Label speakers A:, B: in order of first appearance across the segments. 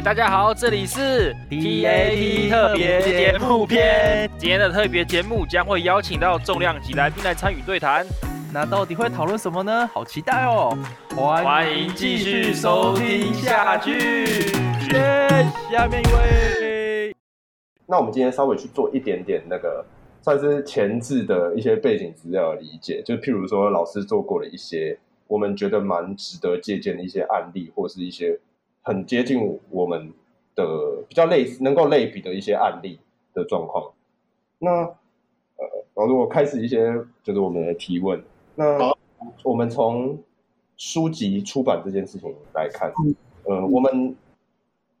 A: 嘿，大家好，这里是 TAT 特别节目篇。今天的特别节目将会邀请到重量级来宾来参与对谈。
B: 那到底会讨论什么呢？好期待哦！
A: 欢迎继续收听下去。
B: 下面一位。
C: 那我们今天稍微去做一点点那个算是前置的一些背景资料的理解，就譬如说老师做过的一些我们觉得蛮值得借鉴的一些案例，或是一些。很接近我们的比较类似能够类比的一些案例的状况。那呃，然后如果开始一些就是我们的提问，那我们从书籍出版这件事情来看，呃，我们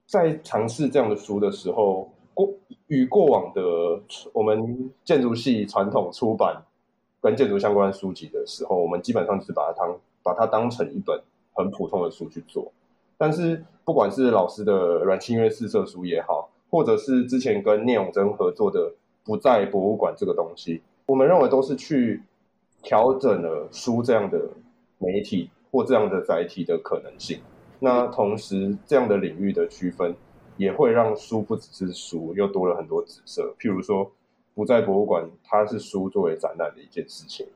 C: 在尝试这样的书的时候，过与过往的我们建筑系传统出版跟建筑相关书籍的时候，我们基本上就是把它当把它当成一本很普通的书去做。但是，不管是老师的阮清约四色书也好，或者是之前跟聂永真合作的《不在博物馆》这个东西，我们认为都是去调整了书这样的媒体或这样的载体的可能性。那同时，这样的领域的区分也会让书不只是书，又多了很多紫色。譬如说，《不在博物馆》它是书作为展览的一件事情。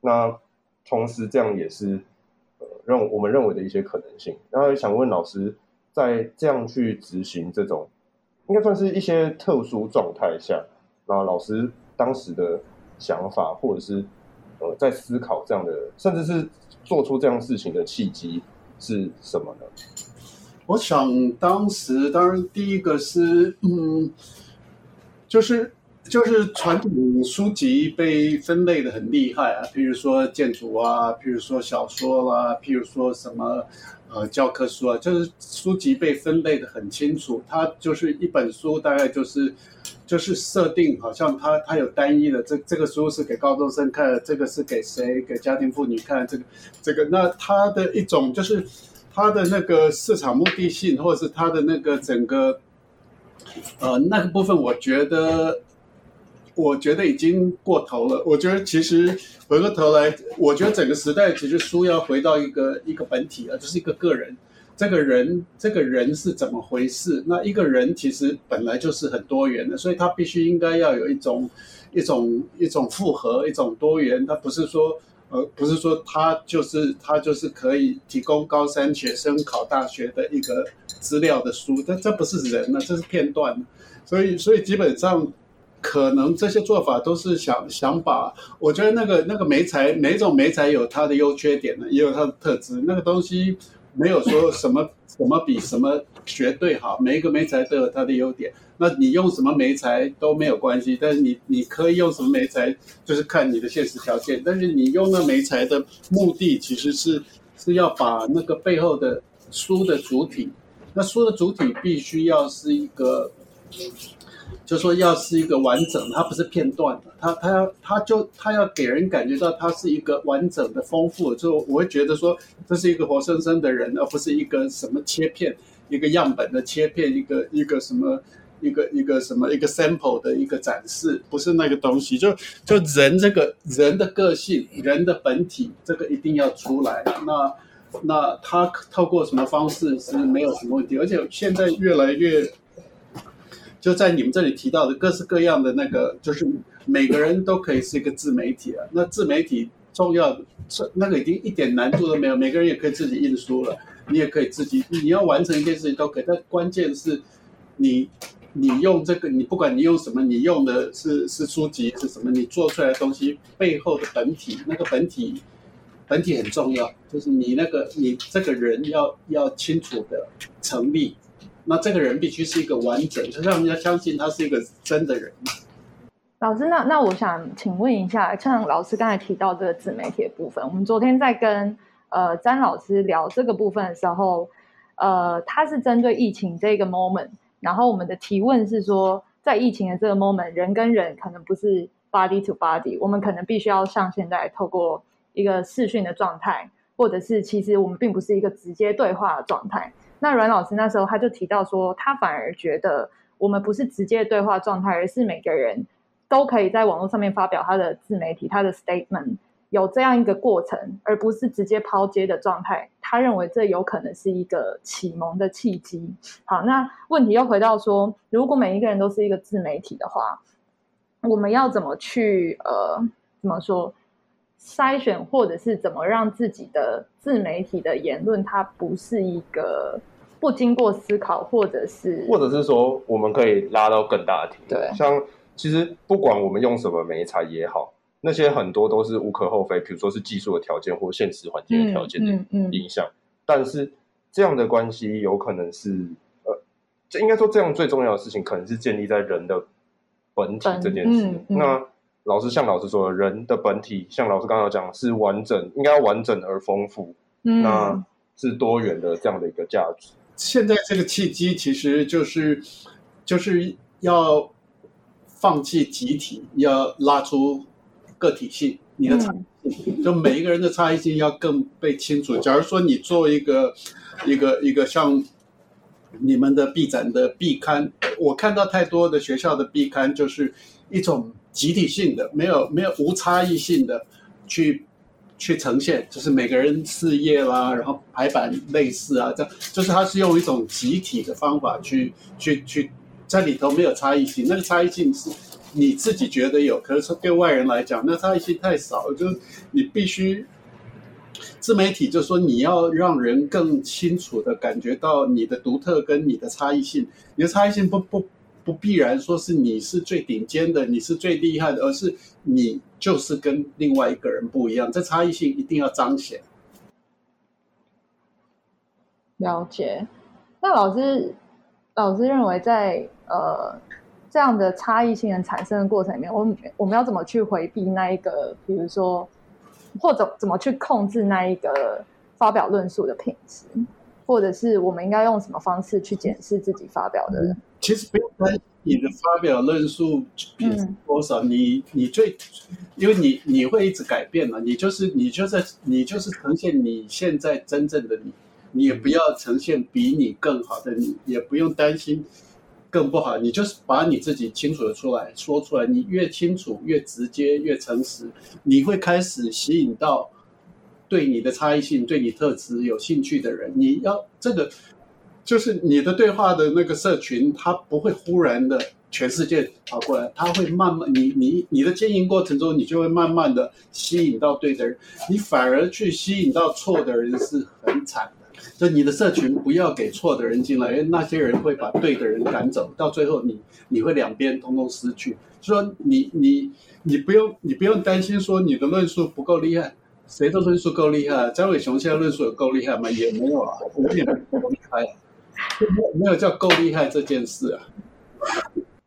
C: 那同时，这样也是。认我们认为的一些可能性，然后想问老师，在这样去执行这种，应该算是一些特殊状态下，然后老师当时的想法，或者是呃在思考这样的，甚至是做出这样事情的契机是什么呢？
D: 我想当时当然第一个是嗯，就是。就是传统书籍被分类的很厉害啊，譬如说建筑啊，譬如说小说啦、譬如说什么呃教科书啊，就是书籍被分类的很清楚。它就是一本书，大概就是就是设定，好像它它有单一的，这这个书是给高中生看的，这个是给谁？给家庭妇女看这个这个。那它的一种就是它的那个市场目的性，或者是它的那个整个呃那个部分，我觉得。我觉得已经过头了。我觉得其实回过头来，我觉得整个时代其实书要回到一个一个本体了，就是一个个人。这个人，这个人是怎么回事？那一个人其实本来就是很多元的，所以他必须应该要有一种一种一种复合，一种多元。他不是说呃，不是说他就是他就是可以提供高三学生考大学的一个资料的书，但这不是人呢，这是片段。所以，所以基本上。可能这些做法都是想想把，我觉得那个那个媒材，每种媒材有它的优缺点呢，也有它的特质。那个东西没有说什么 什么比什么绝对好，每一个媒材都有它的优点。那你用什么媒材都没有关系，但是你你可以用什么媒材，就是看你的现实条件。但是你用那媒材的目的，其实是是要把那个背后的书的主体，那书的主体必须要是一个。就说要是一个完整，它不是片段的，它它要它就它要给人感觉到它是一个完整的、丰富的，就我会觉得说这是一个活生生的人，而不是一个什么切片、一个样本的切片、一个一个什么、一个一个什么、一个 sample 的一个展示，不是那个东西。就就人这个人的个性、人的本体，这个一定要出来。那那他透过什么方式是没有什么问题，而且现在越来越。就在你们这里提到的各式各样的那个，就是每个人都可以是一个自媒体了。那自媒体重要，那个已经一点难度都没有，每个人也可以自己印书了，你也可以自己，你要完成一件事情都可以。但关键是你，你用这个，你不管你用什么，你用的是是书籍是什么，你做出来的东西背后的本体，那个本体，本体很重要，就是你那个你这个人要要清楚的成立。那这个人必须是一个完整，就让人家相信他是一个真的人。
E: 老师，那那我想请问一下，像老师刚才提到这个自媒体的部分，我们昨天在跟呃詹老师聊这个部分的时候，呃，他是针对疫情这个 moment，然后我们的提问是说，在疫情的这个 moment，人跟人可能不是 body to body，我们可能必须要像现在透过一个视讯的状态，或者是其实我们并不是一个直接对话的状态。那阮老师那时候他就提到说，他反而觉得我们不是直接对话状态，而是每个人都可以在网络上面发表他的自媒体、他的 statement，有这样一个过程，而不是直接抛接的状态。他认为这有可能是一个启蒙的契机。好，那问题又回到说，如果每一个人都是一个自媒体的话，我们要怎么去呃，怎么说筛选，或者是怎么让自己的自媒体的言论，它不是一个不经过思考，或者是，
C: 或者是说，我们可以拉到更大的题。
E: 对，
C: 像其实不管我们用什么媒材也好。那些很多都是无可厚非，比如说是技术的条件或现实环境的条件的影响。嗯嗯嗯、但是这样的关系有可能是呃，这应该说这样最重要的事情，可能是建立在人的本体这件事。嗯嗯、那老师像老师说的，人的本体，像老师刚刚讲是完整，应该要完整而丰富，嗯、那是多元的这样的一个价值。
D: 现在这个契机其实就是就是要放弃集体，要拉出。个体性，你的差异性，就每一个人的差异性要更被清楚。假如说你做一个一个一个像你们的毕展的壁刊，我看到太多的学校的壁刊就是一种集体性的，没有没有无差异性的去去呈现，就是每个人事业啦，然后排版类似啊，这样就是它是用一种集体的方法去去去在里头没有差异性，那个差异性是。你自己觉得有，可是对外人来讲，那差异性太少，就是你必须自媒体，就是说你要让人更清楚的感觉到你的独特跟你的差异性。你的差异性不不不必然说是你是最顶尖的，你是最厉害的，而是你就是跟另外一个人不一样，这差异性一定要彰显。
E: 了解。那老师，老师认为在呃。这样的差异性的产生的过程里面，我们我们要怎么去回避那一个，比如说，或者怎么去控制那一个发表论述的品质，或者是我们应该用什么方式去检视自己发表的？
D: 人、其实不用担心你的发表论述比多少，嗯、你你最，因为你你会一直改变嘛，你就是你就是你就是呈现你现在真正的你，你也不要呈现比你更好的你，也不用担心。更不好，你就是把你自己清楚的出来说出来。你越清楚、越直接、越诚实，你会开始吸引到对你的差异性、对你特质有兴趣的人。你要这个，就是你的对话的那个社群，它不会忽然的全世界跑过来，它会慢慢，你你你的经营过程中，你就会慢慢的吸引到对的人，你反而去吸引到错的人是很惨的。就你的社群不要给错的人进来，因为那些人会把对的人赶走，到最后你你会两边通通失去。就说你你你不用你不用担心说你的论述不够厉害，谁的论述够厉害？张伟雄现在论述有够厉害吗？也没有啊，我也没有够厉害，没有叫够厉害这件事啊。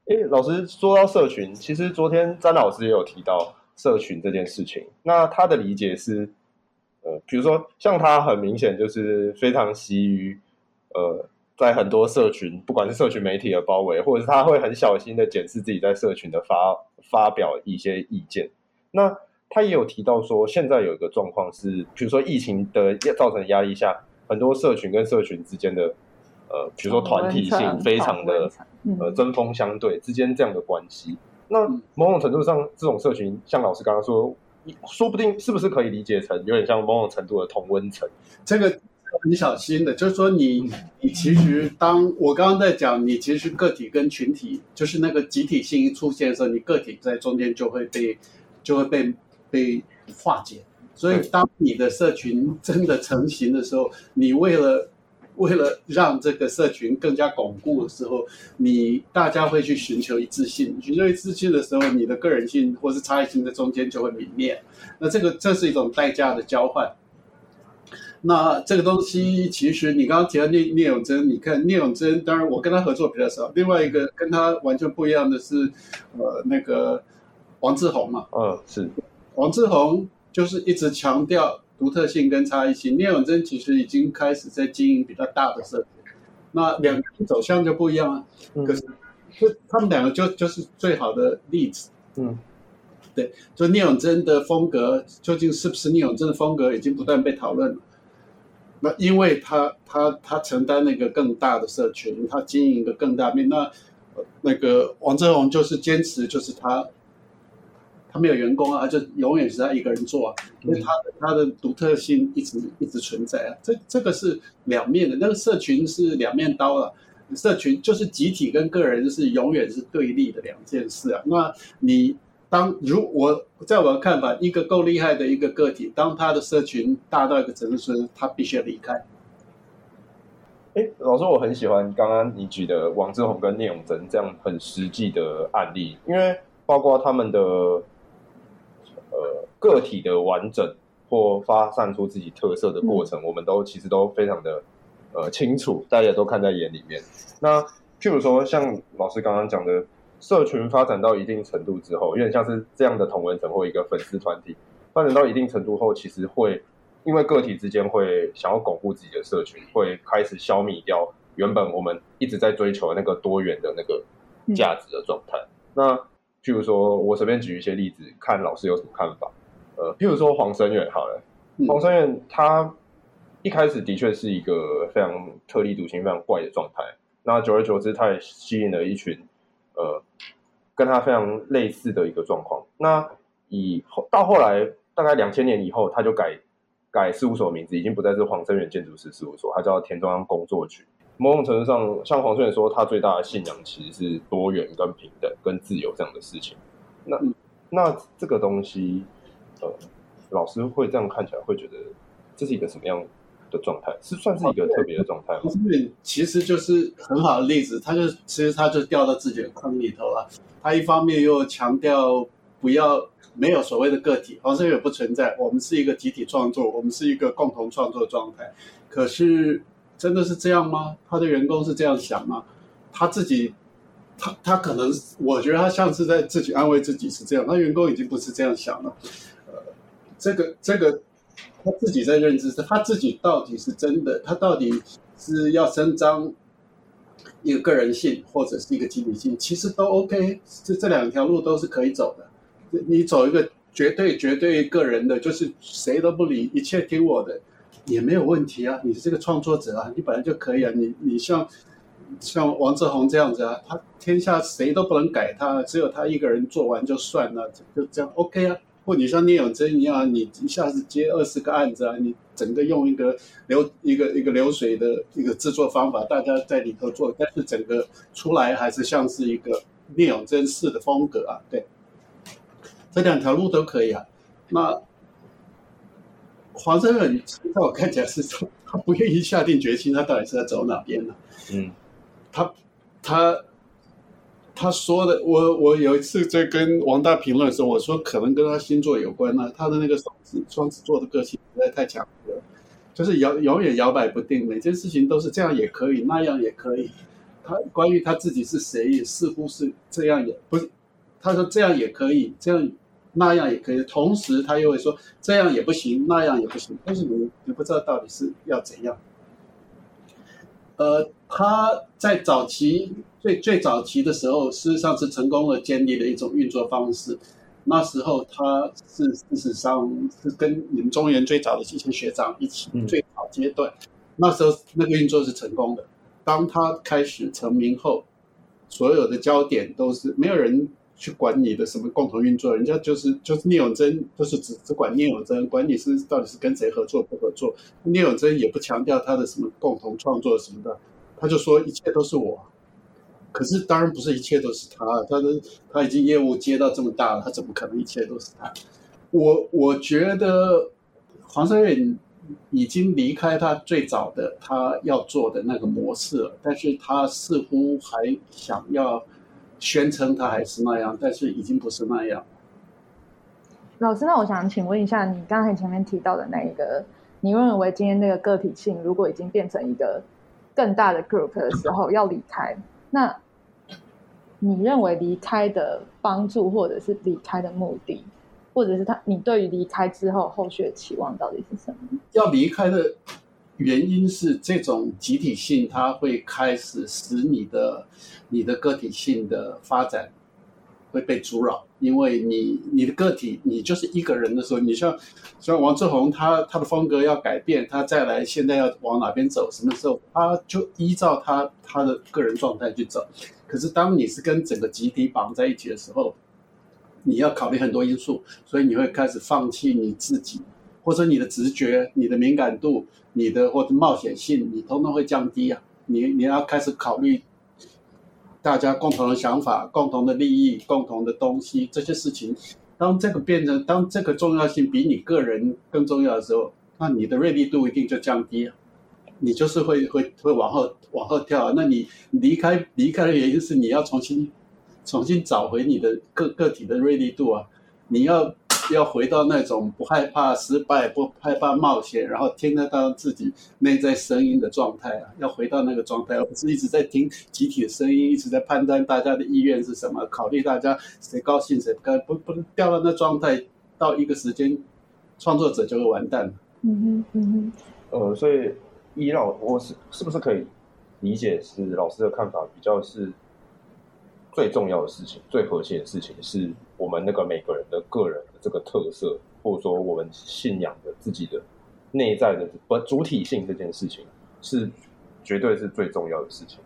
C: 哎，老师说到社群，其实昨天詹老师也有提到社群这件事情，那他的理解是。呃，比如说像他很明显就是非常习于，呃，在很多社群，不管是社群媒体的包围，或者是他会很小心的检视自己在社群的发发表一些意见。那他也有提到说，现在有一个状况是，比如说疫情的造成的压力下，很多社群跟社群之间的，呃，比如说团体性非常的，呃，针锋相对之间这样的关系。那某种程度上，这种社群，像老师刚刚说。说不定是不是可以理解成有点像某种程度的同温层？
D: 这个很小心的，就是说你你其实当我刚刚在讲，你其实个体跟群体，就是那个集体性一出现的时候，你个体在中间就会被就会被被化解。所以当你的社群真的成型的时候，你为了。为了让这个社群更加巩固的时候，你大家会去寻求一致性。寻求一致性的时候，你的个人性或是差异性在中间就会泯灭。那这个这是一种代价的交换。那这个东西其实你刚刚提到聂聂永真，你看聂永真，当然我跟他合作比较少。另外一个跟他完全不一样的是，呃，那个王志宏嘛，
C: 嗯，是
D: 王志宏就是一直强调。独特性跟差异性，聂永真其实已经开始在经营比较大的社群，那两个人走向就不一样啊。嗯、可是，就他们两个就就是最好的例子。嗯，对，就聂永真的风格究竟是不是聂永真的风格，已经不断被讨论了。那因为他他他承担那个更大的社群，他经营一个更大面。那那个王志宏就是坚持，就是他他没有员工啊，他就永远是他一个人做啊，因为他的他的独特性一直一直存在啊。这这个是两面的，那个社群是两面刀了。社群就是集体跟个人是永远是对立的两件事啊。那你当如我在我的看法，一个够厉害的一个个体，当他的社群大到一个程度时，他必须要离开。
C: 哎，老师，我很喜欢刚刚你举的王志宏跟聂永真这样很实际的案例，因为包括他们的呃个体的完整或发散出自己特色的过程，嗯、我们都其实都非常的呃清楚，大家都看在眼里面。那譬如说，像老师刚刚讲的，社群发展到一定程度之后，有点像是这样的同文层或一个粉丝团体发展到一定程度后，其实会。因为个体之间会想要巩固自己的社群，会开始消弭掉原本我们一直在追求的那个多元的那个价值的状态。嗯、那譬如说，我随便举一些例子，看老师有什么看法。呃，譬如说黄生远好了，嗯、黄生远他一开始的确是一个非常特立独行、非常怪的状态。那久而久之，他也吸引了一群呃跟他非常类似的一个状况。那以后到后来，大概两千年以后，他就改。改事务所名字已经不再是黄生远建筑师事务所，他叫田中央工作局。某种程度上，像黄声远说，他最大的信仰其实是多元、跟平等、跟自由这样的事情。那那这个东西，呃，老师会这样看起来，会觉得这是一个什么样的状态？是算是一个特别的状态吗？
D: 黄声远其实就是很好的例子，他就其实他就掉到自己的坑里头了。他一方面又强调不要。没有所谓的个体，黄顺也不存在。我们是一个集体创作，我们是一个共同创作状态。可是，真的是这样吗？他的员工是这样想吗？他自己，他他可能，我觉得他像是在自己安慰自己是这样。他员工已经不是这样想了。呃，这个这个，他自己在认知，他自己到底是真的，他到底是要伸张一个个人性，或者是一个集体性，其实都 OK。这这两条路都是可以走的。你走一个绝对绝对个人的，就是谁都不理，一切听我的，也没有问题啊。你是这个创作者啊，你本来就可以啊。你你像像王志宏这样子啊，他天下谁都不能改他，只有他一个人做完就算了，就这样 OK 啊。或你像聂永贞一样，你一下子接二十个案子啊，你整个用一个流一个一个流水的一个制作方法，大家在里头做，但是整个出来还是像是一个聂永贞式的风格啊，对。这两条路都可以啊。那黄声远在我看起来是说，他不愿意下定决心，他到底是在走哪边呢？嗯，他他他说的，我我有一次在跟王大评论的时候，我说可能跟他星座有关啊。他的那个双子双子座的个性实在太强了，就是摇永远摇摆不定，每件事情都是这样也可以，那样也可以。他关于他自己是谁，也似乎是这样也不是。他说这样也可以，这样那样也可以，同时他又会说这样也不行，那样也不行，但是你你不知道到底是要怎样。呃，他在早期最最早期的时候，事实上是成功的建立了一种运作方式。那时候他是事实上是跟你们中原最早的这些学长一起最早阶段，嗯、那时候那个运作是成功的。当他开始成名后，所有的焦点都是没有人。去管你的什么共同运作，人家就是就是聂永贞，就是只只管聂永贞，管你是到底是跟谁合作不合作。聂永贞也不强调他的什么共同创作什么的，他就说一切都是我。可是当然不是一切都是他，他的他已经业务接到这么大了，他怎么可能一切都是他？我我觉得黄圣远已经离开他最早的他要做的那个模式了，但是他似乎还想要。宣称他还是那样，但是已经不是那样。
E: 老师，那我想请问一下，你刚才前面提到的那一个，你认为今天那个个体性如果已经变成一个更大的 group 的时候要离开，那你认为离开的帮助，或者是离开的目的，或者是他你对于离开之后后续的期望到底是什么？
D: 要离开的原因是这种集体性，它会开始使你的。你的个体性的发展会被阻扰，因为你你的个体你就是一个人的时候，你像像王志宏他他的风格要改变，他再来现在要往哪边走，什么时候他就依照他他的个人状态去走。可是当你是跟整个集体绑在一起的时候，你要考虑很多因素，所以你会开始放弃你自己，或者你的直觉、你的敏感度、你的或者冒险性，你通通会降低啊。你你要开始考虑大家共同的想法、共同的利益、共同的东西这些事情。当这个变成，当这个重要性比你个人更重要的时候，那你的锐利度一定就降低了，你就是会会会往后往后跳啊。那你离开离开的原因是你要重新重新找回你的个个体的锐利度啊，你要。要回到那种不害怕失败、不害怕冒险，然后听得到自己内在声音的状态啊！要回到那个状态，而不是一直在听集体的声音，一直在判断大家的意愿是什么，考虑大家谁高兴谁不高兴，不不掉到那状态，到一个时间，创作者就会完蛋了。
E: 嗯哼，嗯哼。
C: 呃，所以依老，我是是不是可以理解是老师的看法比较是？最重要的事情，最核心的事情，是我们那个每个人的个人的这个特色，或者说我们信仰的自己的内在的不主体性这件事情，是绝对是最重要的事情。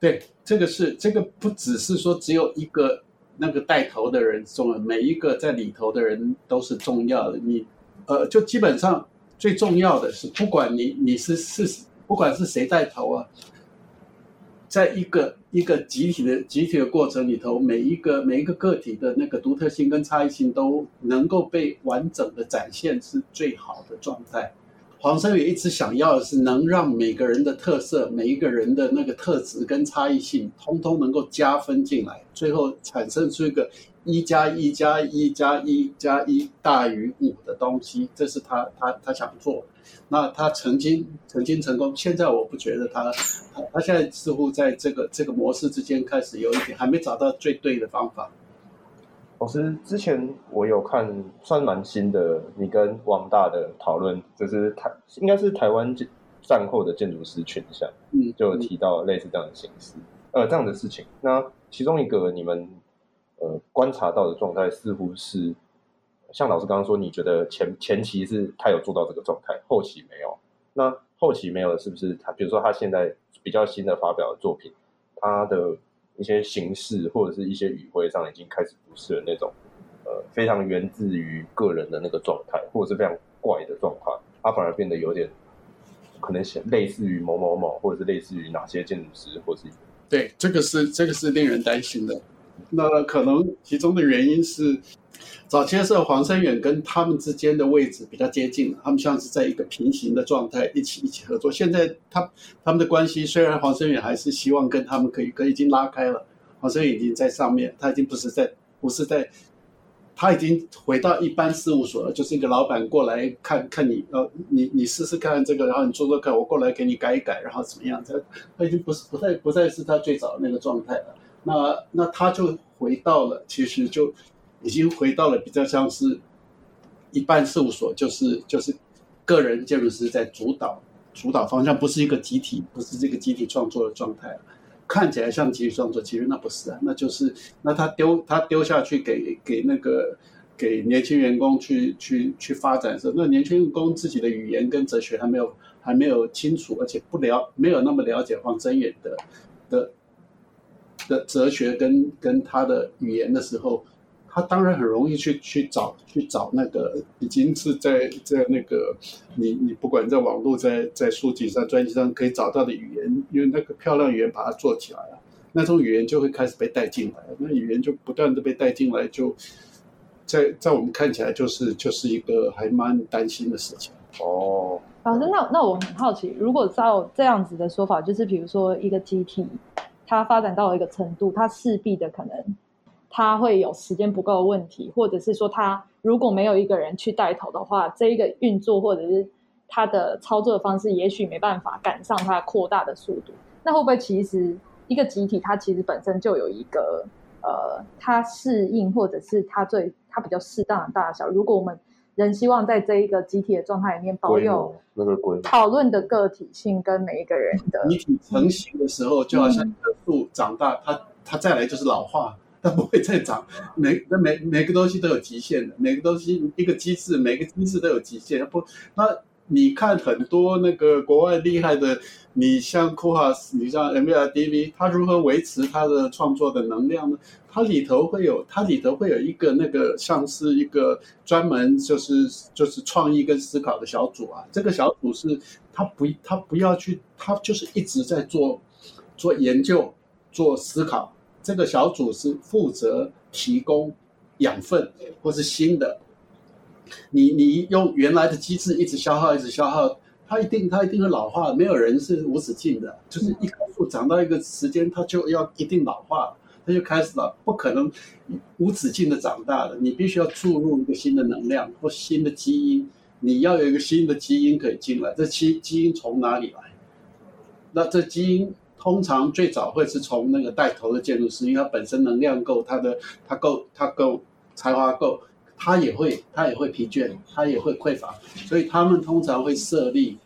D: 对，这个是这个不只是说只有一个那个带头的人重要，每一个在里头的人都是重要的。你呃，就基本上最重要的是，不管你你是是不管是谁带头啊。在一个一个集体的集体的过程里头，每一个每一个个体的那个独特性跟差异性都能够被完整的展现，是最好的状态。黄声远一直想要的是能让每个人的特色、每一个人的那个特质跟差异性，通通能够加分进来，最后产生出一个一加一加一加一加一大于五的东西。这是他他他想做。那他曾经曾经成功，现在我不觉得他，他他现在似乎在这个这个模式之间开始有一点还没找到最对的方法。
C: 老师，之前我有看算蛮新的，你跟王大的讨论，就是台应该是台湾战后的建筑师群像，嗯，就有提到类似这样的形式，呃，这样的事情。那其中一个你们呃观察到的状态，似乎是。像老师刚刚说，你觉得前前期是他有做到这个状态，后期没有。那后期没有是不是他？比如说他现在比较新的发表的作品，他的一些形式或者是一些语汇上已经开始不是那种呃非常源自于个人的那个状态，或者是非常怪的状态，他反而变得有点可能类似于某某某，或者是类似于哪些建筑师，或是
D: 对，这个是这个是令人担心的。那可能其中的原因是。早期的时候，黄生远跟他们之间的位置比较接近，他们像是在一个平行的状态，一起一起合作。现在他他们的关系，虽然黄生远还是希望跟他们可以，可已经拉开了。黄生远已经在上面，他已经不是在，不是在，他已经回到一般事务所了，就是一个老板过来看看你，呃，你你试试看这个，然后你做做看，我过来给你改一改，然后怎么样？他他已经不是不再不再是他最早那个状态了。那那他就回到了，其实就。已经回到了比较像是一般事务所，就是就是个人建筑师在主导主导方向，不是一个集体，不是这个集体创作的状态。看起来像集体创作，其实那不是啊，那就是那他丢他丢下去给给那个给年轻员工去去去发展的时候，那年轻员工自己的语言跟哲学还没有还没有清楚，而且不了没有那么了解黄声远的的的哲学跟跟他的语言的时候。他当然很容易去去找去找那个已经是在在那个你你不管在网络在在书籍上专辑上可以找到的语言，因为那个漂亮语言把它做起来了，那种语言就会开始被带进来，那语言就不断的被带进来，就在在我们看起来就是就是一个还蛮担心的事情。
C: 哦，
E: 老师，那那我很好奇，如果照这样子的说法，就是比如说一个集体，它发展到了一个程度，它势必的可能。他会有时间不够的问题，或者是说他如果没有一个人去带头的话，这一个运作或者是他的操作的方式，也许没办法赶上他扩大的速度。那会不会其实一个集体，它其实本身就有一个呃，它适应或者是它最它比较适当的大小？如果我们仍希望在这一个集体的状态里面保有那个讨论的个体性跟每一个人的
D: 集体成型的时候，就好像一棵树长大，它它再来就是老化。它不会再长，每那每每个东西都有极限的，每个东西一个机制，每个机制都有极限。不，那你看很多那个国外厉害的，你像库哈斯，你像 MVRDV，他如何维持他的创作的能量呢？它里头会有，它里头会有一个那个像是一个专门就是就是创意跟思考的小组啊。这个小组是他不他不要去，他就是一直在做做研究、做思考。这个小组是负责提供养分或是新的。你你用原来的机制一直消耗，一直消耗，它一定它一定会老化。没有人是无止境的，就是一棵树长到一个时间，它就要一定老化。它就开始了，不可能无止境的长大的。你必须要注入一个新的能量或新的基因，你要有一个新的基因可以进来。这基基因从哪里来？那这基因通常最早会是从那个带头的建筑师，因为他本身能量够，他的他够他够才华够，他也会他也会疲倦，他也会匮乏，所以他们通常会设立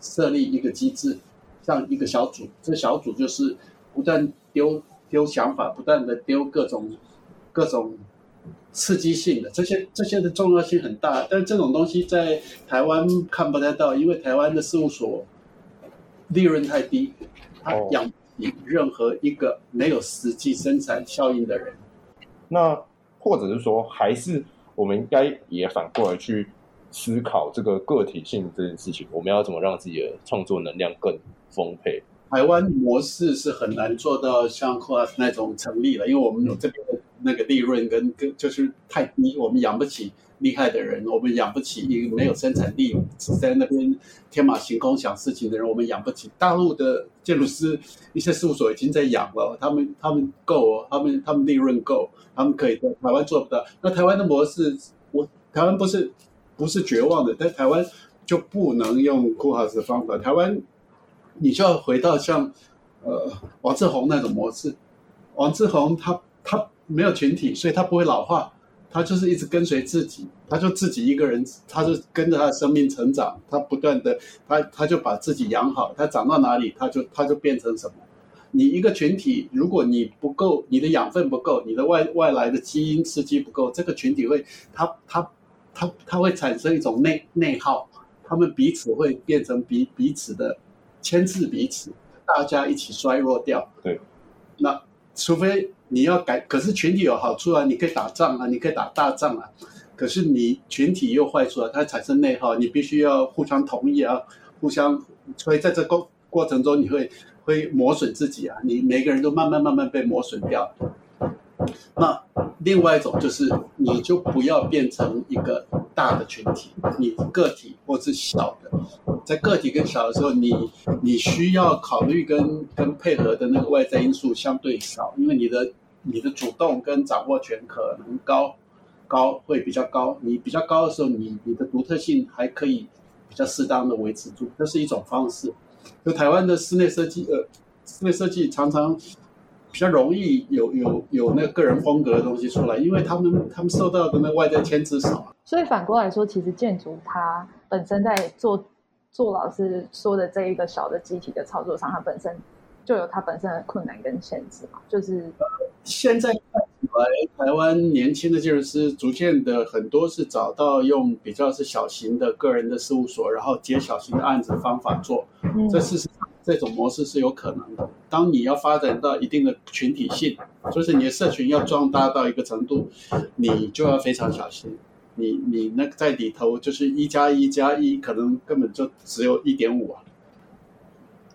D: 设立一个机制，像一个小组，这小组就是不断丢。丢想法，不断的丢各种各种刺激性的这些这些的重要性很大，但是这种东西在台湾看不太到，因为台湾的事务所利润太低，他养不起任何一个没有实际生产效应的人。
C: 那或者是说，还是我们应该也反过来去思考这个个体性这件事情，我们要怎么让自己的创作能量更丰沛？
D: 台湾模式是很难做到像 Class 那种成立了，因为我们有这边的那个利润跟跟就是太低，我们养不起厉害的人，我们养不起一个没有生产力只在那边天马行空想事情的人，我们养不起。大陆的建筑师一些事务所已经在养了，他们他们够，他们他们利润够，他们可以在台湾做不到。那台湾的模式，我台湾不是不是绝望的，但台湾就不能用 CoHouse 的方法，台湾。你就要回到像，呃，王志宏那种模式。王志宏他他没有群体，所以他不会老化，他就是一直跟随自己，他就自己一个人，他就跟着他的生命成长，他不断的，他他就把自己养好，他长到哪里，他就他就变成什么。你一个群体，如果你不够，你的养分不够，你的外外来的基因刺激不够，这个群体会，他他他他会产生一种内内耗，他们彼此会变成彼彼此的。牵制彼此，大家一起衰弱掉。
C: 对，
D: 那除非你要改，可是群体有好处啊，你可以打仗啊，你可以打大仗啊。可是你群体又坏处啊，它产生内耗，你必须要互相同意啊，互相，所以在这过过程中，你会会磨损自己啊，你每个人都慢慢慢慢被磨损掉。那另外一种就是，你就不要变成一个大的群体，你个体或是小的，在个体跟小的时候，你你需要考虑跟跟配合的那个外在因素相对少，因为你的你的主动跟掌握权可能高高会比较高，你比较高的时候，你你的独特性还可以比较适当的维持住，这是一种方式。就台湾的室内设计，呃，室内设计常常。比较容易有有有那个个人风格的东西出来，因为他们他们受到的那外在牵制少。
E: 所以反过来说，其实建筑它本身在做做老师说的这一个小的机体的操作上，它本身就有它本身的困难跟限制嘛。就是
D: 现在看起来，台湾年轻的建筑师逐渐的很多是找到用比较是小型的个人的事务所，然后接小型的案子方法做。嗯，这事实上。这种模式是有可能的。当你要发展到一定的群体性，就是你的社群要壮大到一个程度，你就要非常小心。你你那在里头就是一加一加一，可能根本就只有一点五啊。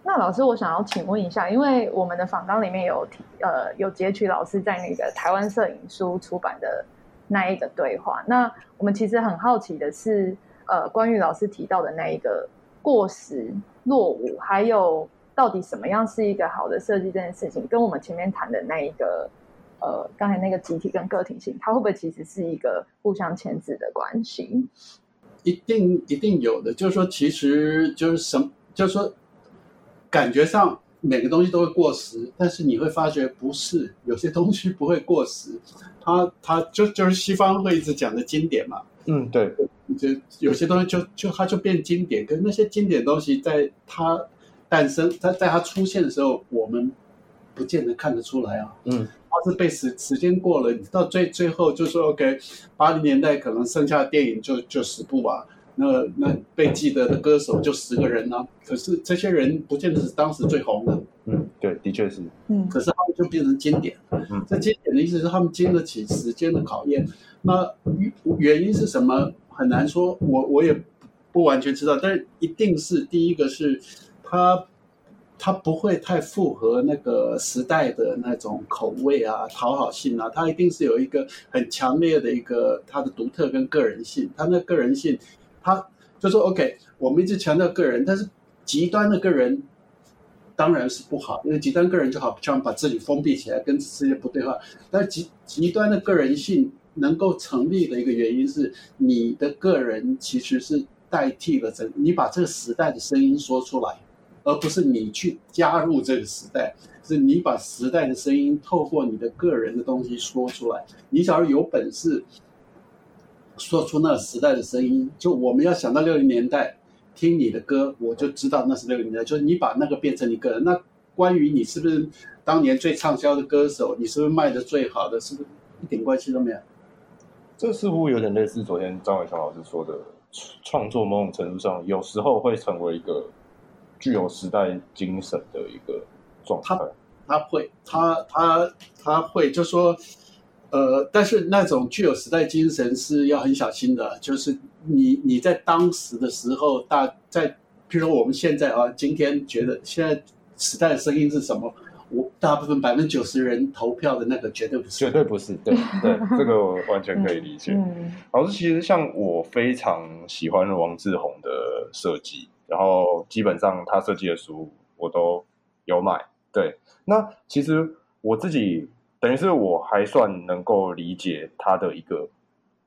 E: 那老师，我想要请问一下，因为我们的访纲里面有提呃有截取老师在那个台湾摄影书出版的那一个对话。那我们其实很好奇的是，呃，关于老师提到的那一个过时。落伍，还有到底什么样是一个好的设计这件事情，跟我们前面谈的那一个，呃，刚才那个集体跟个体性，它会不会其实是一个互相牵制的关系？
D: 一定一定有的，就是说，其实就是什，就是说，感觉上每个东西都会过时，但是你会发觉不是，有些东西不会过时，它它就就是西方会一直讲的经典嘛。
C: 嗯，对。
D: 就有些东西就就它就变经典，跟那些经典东西在它诞生，在在它出现的时候，我们不见得看得出来啊。
C: 嗯，
D: 它是被时时间过了，到最最后就说 OK，八零年代可能剩下的电影就就十部吧，那那被记得的歌手就十个人啊，可是这些人不见得是当时最红的。
C: 嗯，对，的确是。
E: 嗯，
D: 可是他们就变成经典。
C: 嗯，
D: 这经典的意思是他们经得起时间的考验。那原原因是什么？很难说，我我也不完全知道。但是一定是第一个是，他他不会太符合那个时代的那种口味啊、讨好性啊。他一定是有一个很强烈的一个他的独特跟个人性。他那个人性，他就说 OK，我们一直强调个人，但是极端的个人。当然是不好，因为极端个人就好像把自己封闭起来，跟世界不对话。但极极端的个人性能够成立的一个原因是，你的个人其实是代替了这，你把这个时代的声音说出来，而不是你去加入这个时代，是你把时代的声音透过你的个人的东西说出来。你假如有本事说出那个时代的声音，就我们要想到六零年代。听你的歌，我就知道那是六零年代。就是你把那个变成一个人。那关于你是不是当年最畅销的歌手，你是不是卖的最好的，是不是一点关系都没有？
C: 这似乎有点类似昨天张伟强老师说的，创作某种程度上有时候会成为一个具有时代精神的一个状态。
D: 他，他会，他他他会，就说。呃，但是那种具有时代精神是要很小心的，就是你你在当时的时候，大在，譬如说我们现在啊，今天觉得现在时代的声音是什么？我大部分百分之九十人投票的那个绝对不是，
C: 绝对不是，对 对，这个我完全可以理解。
E: 嗯，
C: 老师，其实像我非常喜欢王志宏的设计，然后基本上他设计的书我都有买。对，那其实我自己。等于是我还算能够理解他的一个，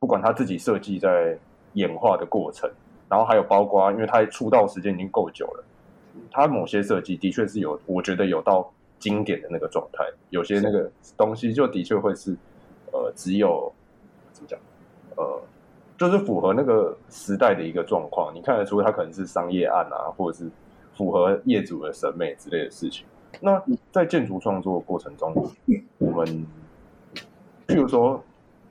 C: 不管他自己设计在演化的过程，然后还有包括，因为他出道时间已经够久了，他某些设计的确是有，我觉得有到经典的那个状态，有些那个东西就的确会是，呃，只有怎么讲，呃，就是符合那个时代的一个状况，你看得出它可能是商业案啊，或者是符合业主的审美之类的事情。那在建筑创作过程中，我们，譬如说，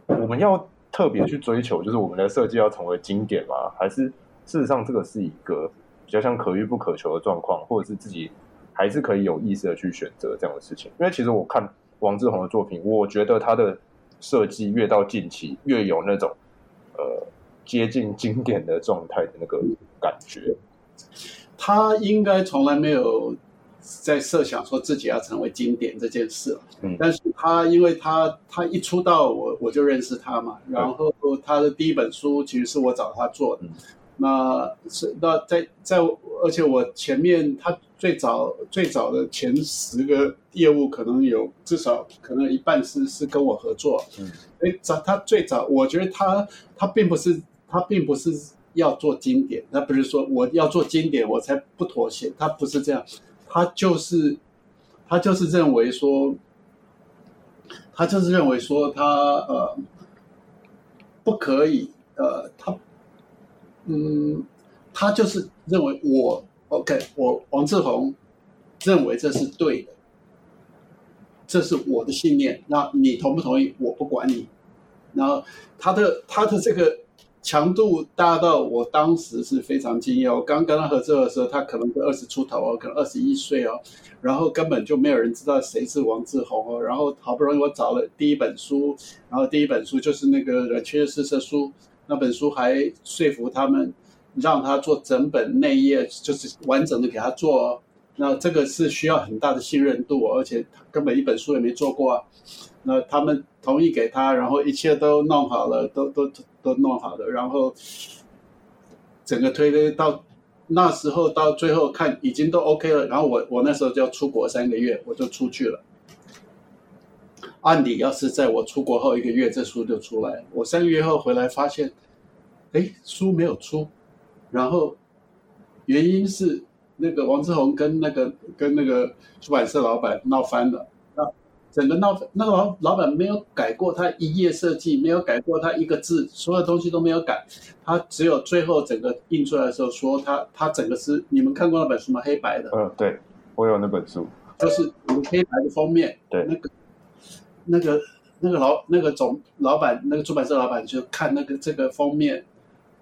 C: 我们要特别去追求，就是我们的设计要成为经典吗？还是事实上这个是一个比较像可遇不可求的状况，或者是自己还是可以有意识的去选择这样的事情？因为其实我看王志宏的作品，我觉得他的设计越到近期，越有那种呃接近经典的状态的那个感觉。
D: 他应该从来没有。在设想说自己要成为经典这件事，嗯，但是他因为他他一出道我我就认识他嘛，然后他的第一本书其实是我找他做的，那是那在在而且我前面他最早最早的前十个业务可能有至少可能一半是是跟我合作，嗯，哎，早他最早我觉得他他并不是他并不是要做经典，他不是说我要做经典我才不妥协，他不是这样。他就是，他就是认为说，他就是认为说他呃，不可以呃，他，嗯，他就是认为我 OK，我王志宏认为这是对的，这是我的信念。那你同不同意？我不管你。然后他的他的这个。强度大到我当时是非常惊讶。我刚跟他合作的时候，他可能是二十出头哦，可能二十一岁哦，然后根本就没有人知道谁是王志宏哦。然后好不容易我找了第一本书，然后第一本书就是那个《缺失色书》，那本书还说服他们让他做整本内页，就是完整的给他做哦。那这个是需要很大的信任度，而且他根本一本书也没做过啊。那他们同意给他，然后一切都弄好了，都都都弄好了，然后整个推推到那时候到最后看已经都 OK 了，然后我我那时候就要出国三个月，我就出去了。按理要是在我出国后一个月，这书就出来。我三个月后回来发现，哎，书没有出，然后原因是那个王志宏跟那个跟那个出版社老板闹翻了。整个闹那个老老板没有改过他一页设计，没有改过他一个字，所有东西都没有改。他只有最后整个印出来的时候说他他整个是你们看过那本书吗？黑白的。
C: 嗯，对，我有那本书，
D: 就是黑白的封面。
C: 对，
D: 那个那个那个老那个总老板那个出版社老板就看那个这个封面，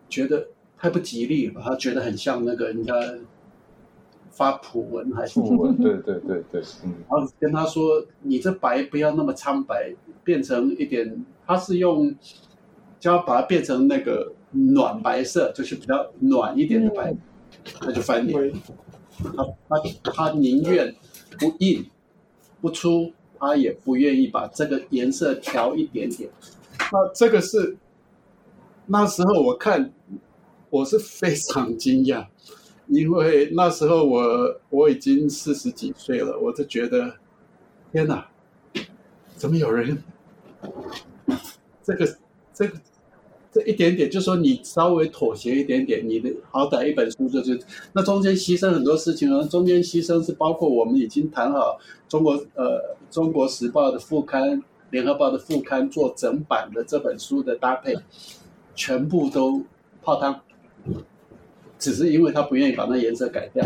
D: 觉得太不吉利了，他觉得很像那个人家发普文还是
C: 普文，对对对对，嗯，
D: 然后跟他说，你这白不要那么苍白，变成一点，他是用，就要把它变成那个暖白色，就是比较暖一点的白，他就翻脸，他他他宁愿不硬不出，他也不愿意把这个颜色调一点点，那这个是那时候我看。我是非常惊讶，因为那时候我我已经四十几岁了，我就觉得，天哪，怎么有人，这个这个这一点点，就说你稍微妥协一点点，你的好歹一本书就是那中间牺牲很多事情，而中间牺牲是包括我们已经谈好中国呃中国时报的副刊、联合报的副刊做整版的这本书的搭配，全部都泡汤。只是因为他不愿意把那颜色改掉，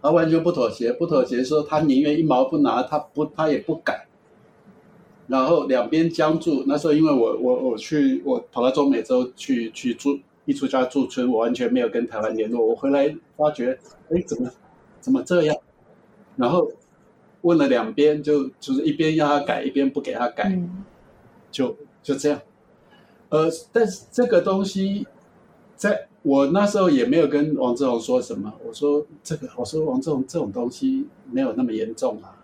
D: 他完全不妥协，不妥协说他宁愿一毛不拿，他不他也不改。然后两边僵住，那时候因为我我我去我跑到中美洲去去住艺术家驻村，我完全没有跟台湾联络。我回来发觉，哎，怎么怎么这样？然后问了两边，就就是一边要他改，一边不给他改，嗯、就就这样。呃，但是这个东西。在我那时候也没有跟王志宏说什么，我说这个，我说王志宏这种东西没有那么严重啊。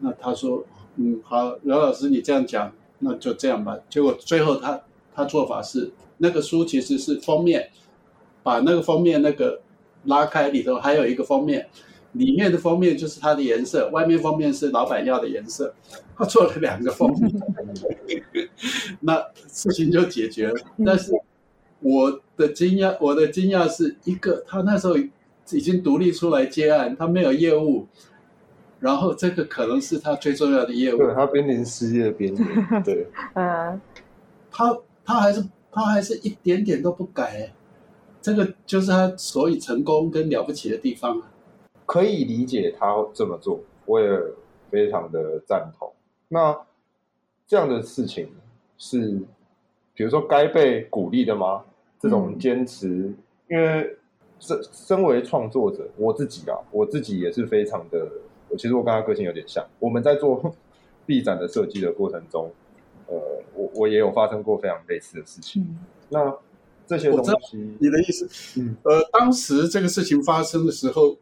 D: 那他说，嗯，好，刘老师你这样讲，那就这样吧。结果最后他他做法是，那个书其实是封面，把那个封面那个拉开，里头还有一个封面，里面的封面就是它的颜色，外面封面是老板要的颜色。他做了两个封面，那事情就解决了。但是。我的惊讶，我的惊讶是一个，他那时候已经独立出来接案，他没有业务，然后这个可能是他最重要的业务。
C: 对，他濒临失业边缘。对，
E: 嗯，
D: 他他还是他还是一点点都不改，这个就是他所以成功跟了不起的地方啊。
C: 可以理解他这么做，我也非常的赞同。那这样的事情是，比如说该被鼓励的吗？这种坚持，嗯、因为身身为创作者，我自己啊，我自己也是非常的。我其实我跟他个性有点像。我们在做 毕展的设计的过程中，呃，我我也有发生过非常类似的事情。嗯、那这些东西，
D: 你的意思，嗯，呃，当时这个事情发生的时候，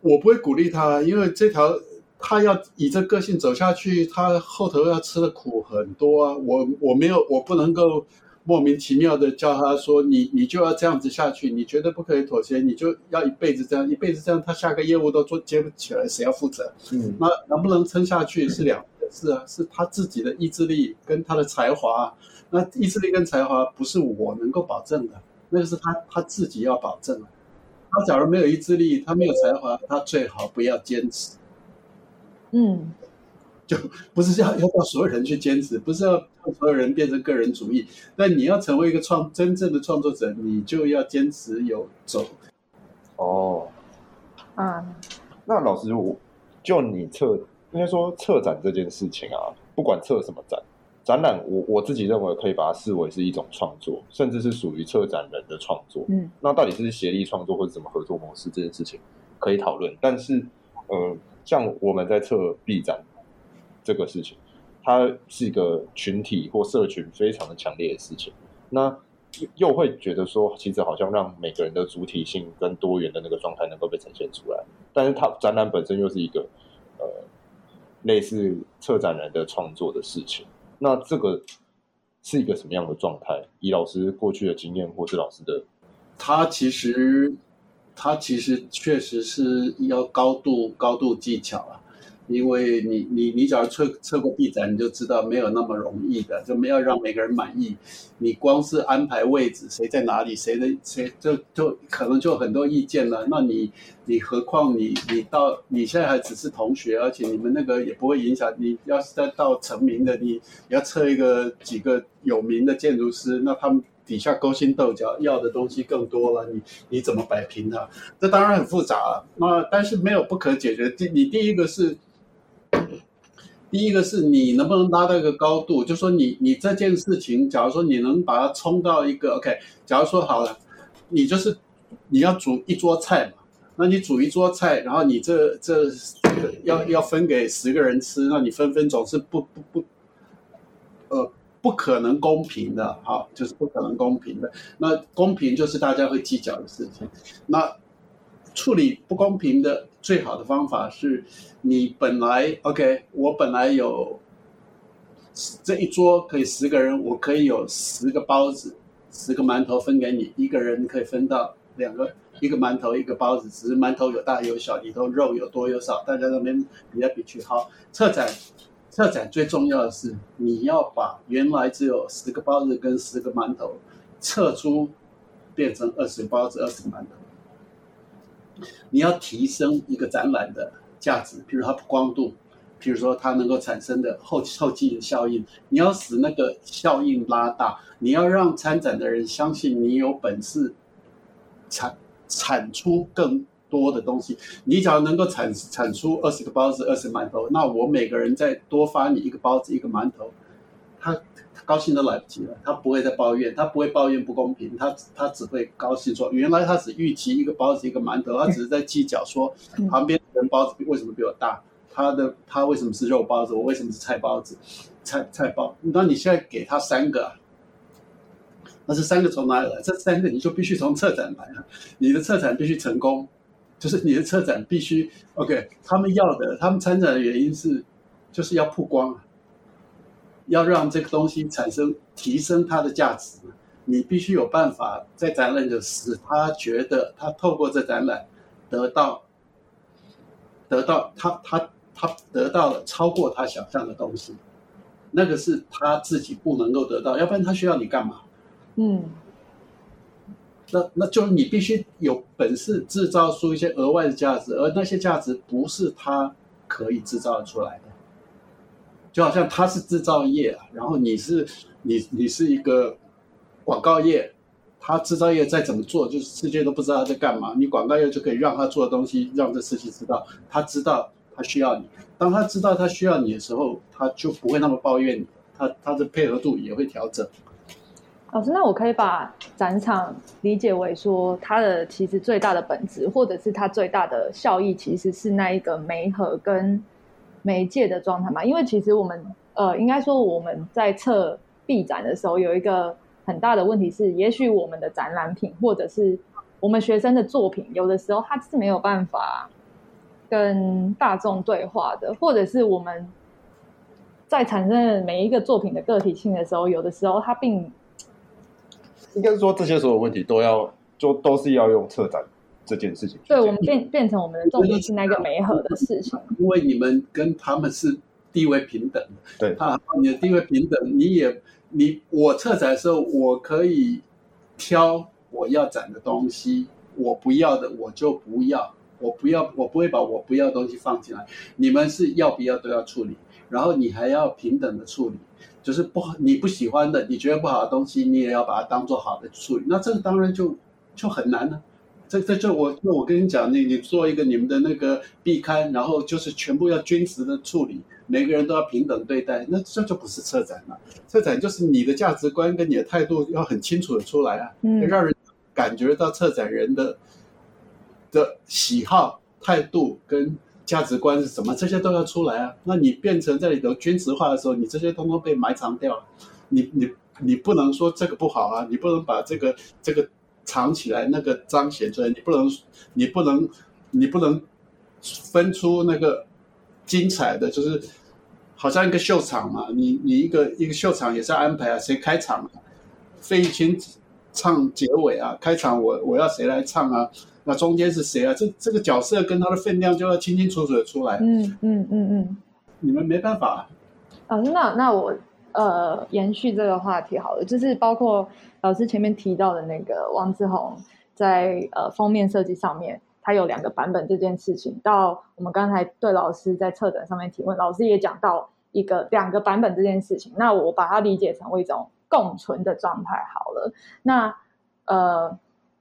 D: 我不会鼓励他，因为这条他要以这个性走下去，他后头要吃的苦很多啊。我我没有，我不能够。莫名其妙的叫他说，你你就要这样子下去，你绝对不可以妥协，你就要一辈子这样，一辈子这样，他下个业务都做接不起来，谁要负责？嗯，那能不能撑下去是两回事啊，是他自己的意志力跟他的才华，那意志力跟才华不是我能够保证的，那个是他他自己要保证的。他假如没有意志力，他没有才华，他最好不要坚持。
E: 嗯。
D: 就不是要要到所有人去坚持，不是要让所有人变成个人主义。那你要成为一个创真正的创作者，你就要坚持有走。
C: 哦，
E: 嗯，
C: 那老师，我就你策应该说策展这件事情啊，不管策什么展，展览，我我自己认为可以把它视为是一种创作，甚至是属于策展人的创作。
E: 嗯，
C: 那到底是协力创作或者什么合作模式这件事情可以讨论。但是，嗯、呃，像我们在策 B 展。这个事情，它是一个群体或社群非常的强烈的事情，那又会觉得说，其实好像让每个人的主体性跟多元的那个状态能够被呈现出来，但是它展览本身又是一个呃类似策展人的创作的事情，那这个是一个什么样的状态？以老师过去的经验，或是老师的，
D: 他其实他其实确实是要高度高度技巧啊。因为你你你只要测测过毕展，你就知道没有那么容易的，就没有让每个人满意。你光是安排位置，谁在哪里，谁的谁就就可能就很多意见了。那你你何况你你到你现在还只是同学，而且你们那个也不会影响。你要是再到成名的，你要测一个几个有名的建筑师，那他们底下勾心斗角，要的东西更多了。你你怎么摆平它？这当然很复杂啊。那但是没有不可解决。第你第一个是。第一个是你能不能拉到一个高度，就说你你这件事情，假如说你能把它冲到一个 OK，假如说好了，你就是你要煮一桌菜嘛，那你煮一桌菜，然后你这这要要分给十个人吃，那你分分总是不不不，呃，不可能公平的，好，就是不可能公平的。那公平就是大家会计较的事情，那。处理不公平的最好的方法是，你本来 OK，我本来有这一桌可以十个人，我可以有十个包子、十个馒头分给你，一个人可以分到两个，一个馒头一个包子，只是馒头有大有小，里头肉有多有少，大家那边比来比去。好，策展，策展最重要的是你要把原来只有十个包子跟十个馒头，撤出变成二十包子、二十个馒头。你要提升一个展览的价值，比如它曝光度，比如说它能够产生的后后继的效应，你要使那个效应拉大，你要让参展的人相信你有本事产产出更多的东西。你只要能够产产出二十个包子、二十馒头，那我每个人再多发你一个包子、一个馒头，他。高兴都来不及了，他不会再抱怨，他不会抱怨不公平，他他只会高兴说，原来他只预期一个包子一个馒头，他只是在计较说旁边人包子为什么比我大，他的他为什么是肉包子，我为什么是菜包子，菜菜包，那你现在给他三个，那这三个从哪里来？这三个你就必须从策展来啊，你的策展必须成功，就是你的策展必须 OK，他们要的，他们参展的原因是就是要曝光啊。要让这个东西产生提升它的价值，你必须有办法在展览的使他觉得他透过这展览得到得到他他他得到了超过他想象的东西，那个是他自己不能够得到，要不然他需要你干嘛？嗯，那那就是你必须有本事制造出一些额外的价值，而那些价值不是他可以制造出来的。就好像他是制造业啊，然后你是你你是一个广告业，他制造业再怎么做，就是世界都不知道他在干嘛。你广告业就可以让他做的东西，让这世界知道，他知道他需要你。当他知道他需要你的时候，他就不会那么抱怨你，他他的配合度也会调整。
E: 老师，那我可以把展场理解为说，它的其实最大的本质，或者是它最大的效益，其实是那一个媒合跟。媒介的状态嘛，因为其实我们呃，应该说我们在策毕展的时候，有一个很大的问题是，也许我们的展览品或者是我们学生的作品，有的时候它是没有办法跟大众对话的，或者是我们在产生每一个作品的个体性的时候，有的时候它
C: 并应该说这些所有问题都要就都是要用策展。这件事情，
E: 对我们变变成我们的重点是那个媒合的事情，
D: 因为你们跟他们是地位平等，
C: 对，
D: 他你的地位平等，你也你我策展的时候，我可以挑我要展的东西，我不要的我就不要，我不要我不会把我不要的东西放进来，你们是要不要都要处理，然后你还要平等的处理，就是不好你不喜欢的，你觉得不好的东西，你也要把它当做好的处理，那这个当然就就很难了。这这就我那我跟你讲，你你做一个你们的那个壁刊，然后就是全部要均值的处理，每个人都要平等对待，那这就不是策展了。策展就是你的价值观跟你的态度要很清楚的出来啊，嗯，让人感觉到策展人的的喜好、态度跟价值观是什么，这些都要出来啊。那你变成在里头均值化的时候，你这些通通被埋藏掉了。你你你不能说这个不好啊，你不能把这个这个。藏起来那个彰显出来，你不能，你不能，你不能分出那个精彩的，就是好像一个秀场嘛，你你一个一个秀场也是要安排啊，谁开场啊？费玉清唱结尾啊，开场我我要谁来唱啊？那中间是谁啊？这这个角色跟他的分量就要清清楚楚的出来。嗯嗯嗯嗯，你们没办法。
E: 啊，那那我。呃，延续这个话题好了，就是包括老师前面提到的那个王志宏在呃封面设计上面，他有两个版本这件事情。到我们刚才对老师在策展上面提问，老师也讲到一个两个版本这件事情。那我把它理解成为一种共存的状态好了。那呃，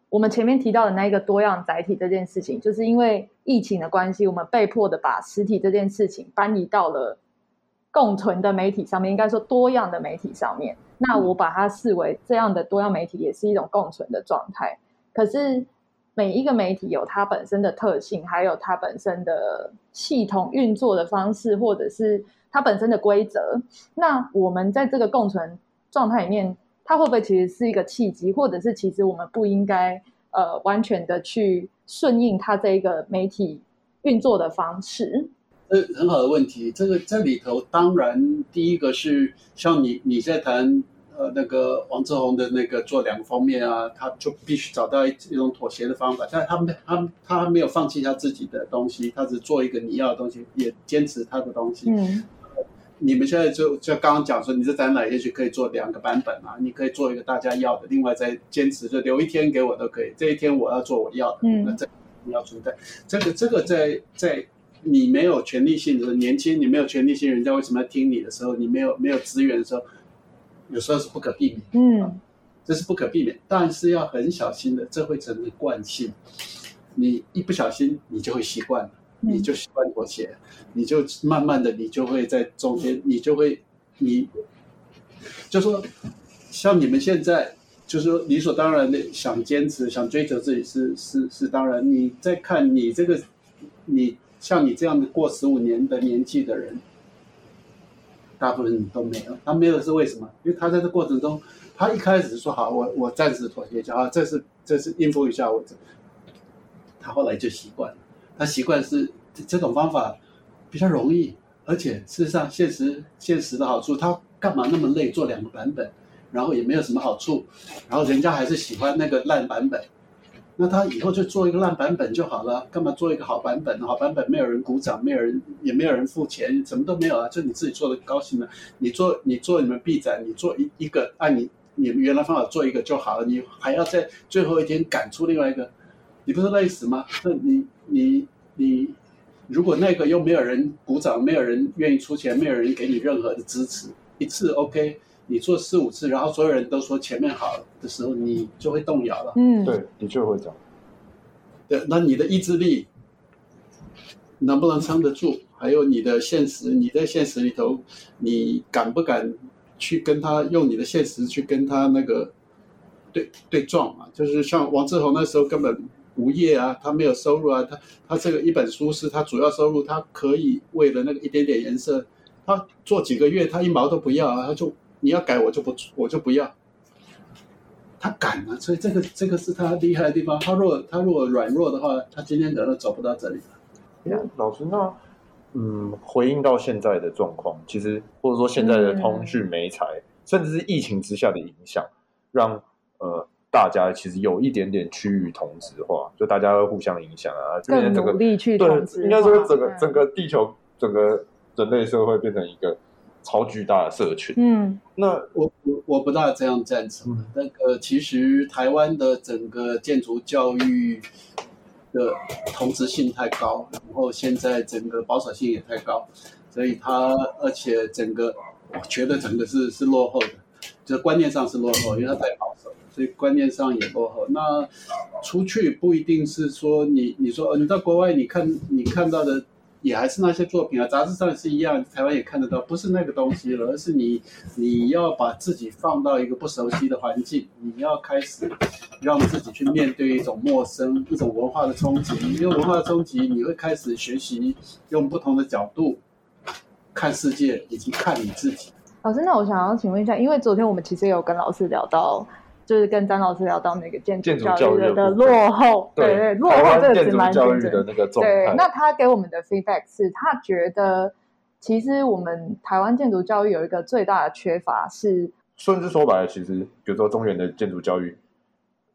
E: 我们前面提到的那一个多样载体这件事情，就是因为疫情的关系，我们被迫的把实体这件事情搬移到了。共存的媒体上面，应该说多样的媒体上面，那我把它视为这样的多样媒体也是一种共存的状态。可是每一个媒体有它本身的特性，还有它本身的系统运作的方式，或者是它本身的规则。那我们在这个共存状态里面，它会不会其实是一个契机，或者是其实我们不应该呃完全的去顺应它这一个媒体运作的方式？
D: 呃，很好的问题。这个这里头，当然第一个是像你你在谈呃那个王志宏的那个做两个方面啊，他就必须找到一一种妥协的方法。但他没他他没有放弃他自己的东西，他只做一个你要的东西，也坚持他的东西。嗯，你们现在就就刚刚讲说，你这展览也许可以做两个版本啊，你可以做一个大家要的，另外再坚持就留一天给我都可以。这一天我要做我要的，嗯，那这你要存在。这个这个在在。你没有权利性的时候年轻，你没有权利性，人家为什么要听你的时候，你没有没有资源的时候，有时候是不可避免。嗯，这是不可避免，但是要很小心的，这会成为惯性。你一不小心，你就会习惯了，你就习惯妥协，你就慢慢的，你就会在中间，你就会，你，就说，像你们现在，就是说理所当然的想坚持，想追求自己是是是当然。你在看你这个，你。像你这样的过十五年的年纪的人，大部分都没有。他没有是为什么？因为他在这过程中，他一开始说好，我我暂时妥协一下啊，这是这是应付一下我。他后来就习惯了，他习惯是这这种方法比较容易，而且事实上现实现实的好处，他干嘛那么累做两个版本，然后也没有什么好处，然后人家还是喜欢那个烂版本。那他以后就做一个烂版本就好了，干嘛做一个好版本？好版本没有人鼓掌，没有人也没有人付钱，什么都没有啊，就你自己做的高兴了。你做你做你们 B 展，你做一一个按你你们原来方法做一个就好了，你还要在最后一天赶出另外一个，你不是累死吗？那你你你，如果那个又没有人鼓掌，没有人愿意出钱，没有人给你任何的支持，一次 OK。你做四五次，然后所有人都说前面好的时候，你就会动摇了。
C: 嗯，对，的确会这样。
D: 对，那你的意志力能不能撑得住？还有你的现实，你在现实里头，你敢不敢去跟他用你的现实去跟他那个对对撞嘛？就是像王志宏那时候根本无业啊，他没有收入啊，他他这个一本书是他主要收入，他可以为了那个一点点颜色，他做几个月他一毛都不要啊，他就。你要改我就不我就不要，他敢啊，所以这个这个是他厉害的地方。他若他如果软弱的话，他今天可能走不到这里。
C: 老师，那嗯，回应到现在的状况，其实或者说现在的通讯媒材，嗯、甚至是疫情之下的影响，让呃大家其实有一点点趋于同质化，就大家会互相影响啊，
E: 更努力去同质化。
C: 对，应该说整个整个地球整个人类社会变成一个。超巨大的社群，
D: 嗯，那我我我不大这样赞成。嗯、那个其实台湾的整个建筑教育的同质性太高，然后现在整个保守性也太高，所以它而且整个我觉得整个是是落后的，就观念上是落后，因为它太保守，所以观念上也落后。那出去不一定是说你你说你到国外你看你看到的。也还是那些作品啊，杂志上也是一样，台湾也看得到，不是那个东西了，而是你你要把自己放到一个不熟悉的环境，你要开始让自己去面对一种陌生、一种文化的冲击。因为文化的冲击，你会开始学习用不同的角度看世界，以及看你自己。
E: 老师，那我想要请问一下，因为昨天我们其实有跟老师聊到。就是跟张老师聊到那个建筑教育的落后，对对，落后这个是蛮
C: 教育的那个状态。
E: 对，那他给我们的 feedback 是他觉得，其实我们台湾建筑教育有一个最大的缺乏是，
C: 甚至说白了，其实比如说中原的建筑教育，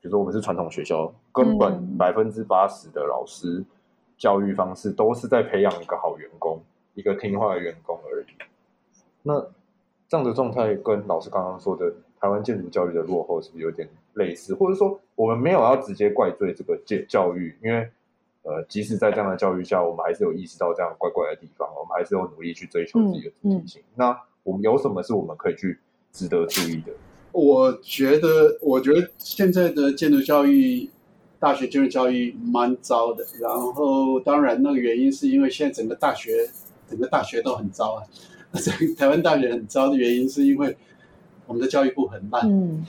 C: 比如说我们是传统学校，根本百分之八十的老师教育方式都是在培养一个好员工，一个听话的员工而已。那这样的状态跟老师刚刚说的。台湾建筑教育的落后是不是有点类似？或者说，我们没有要直接怪罪这个建教育，因为呃，即使在这样的教育下，我们还是有意识到这样怪怪的地方，我们还是有努力去追求自己的主体性。那我们有什么是我们可以去值得注意的？
D: 我觉得，我觉得现在的建筑教育，大学建筑教育蛮糟的。然后，当然那个原因是因为现在整个大学，整个大学都很糟啊。在台湾大学很糟的原因，是因为我们的教育部很烂。
E: 嗯，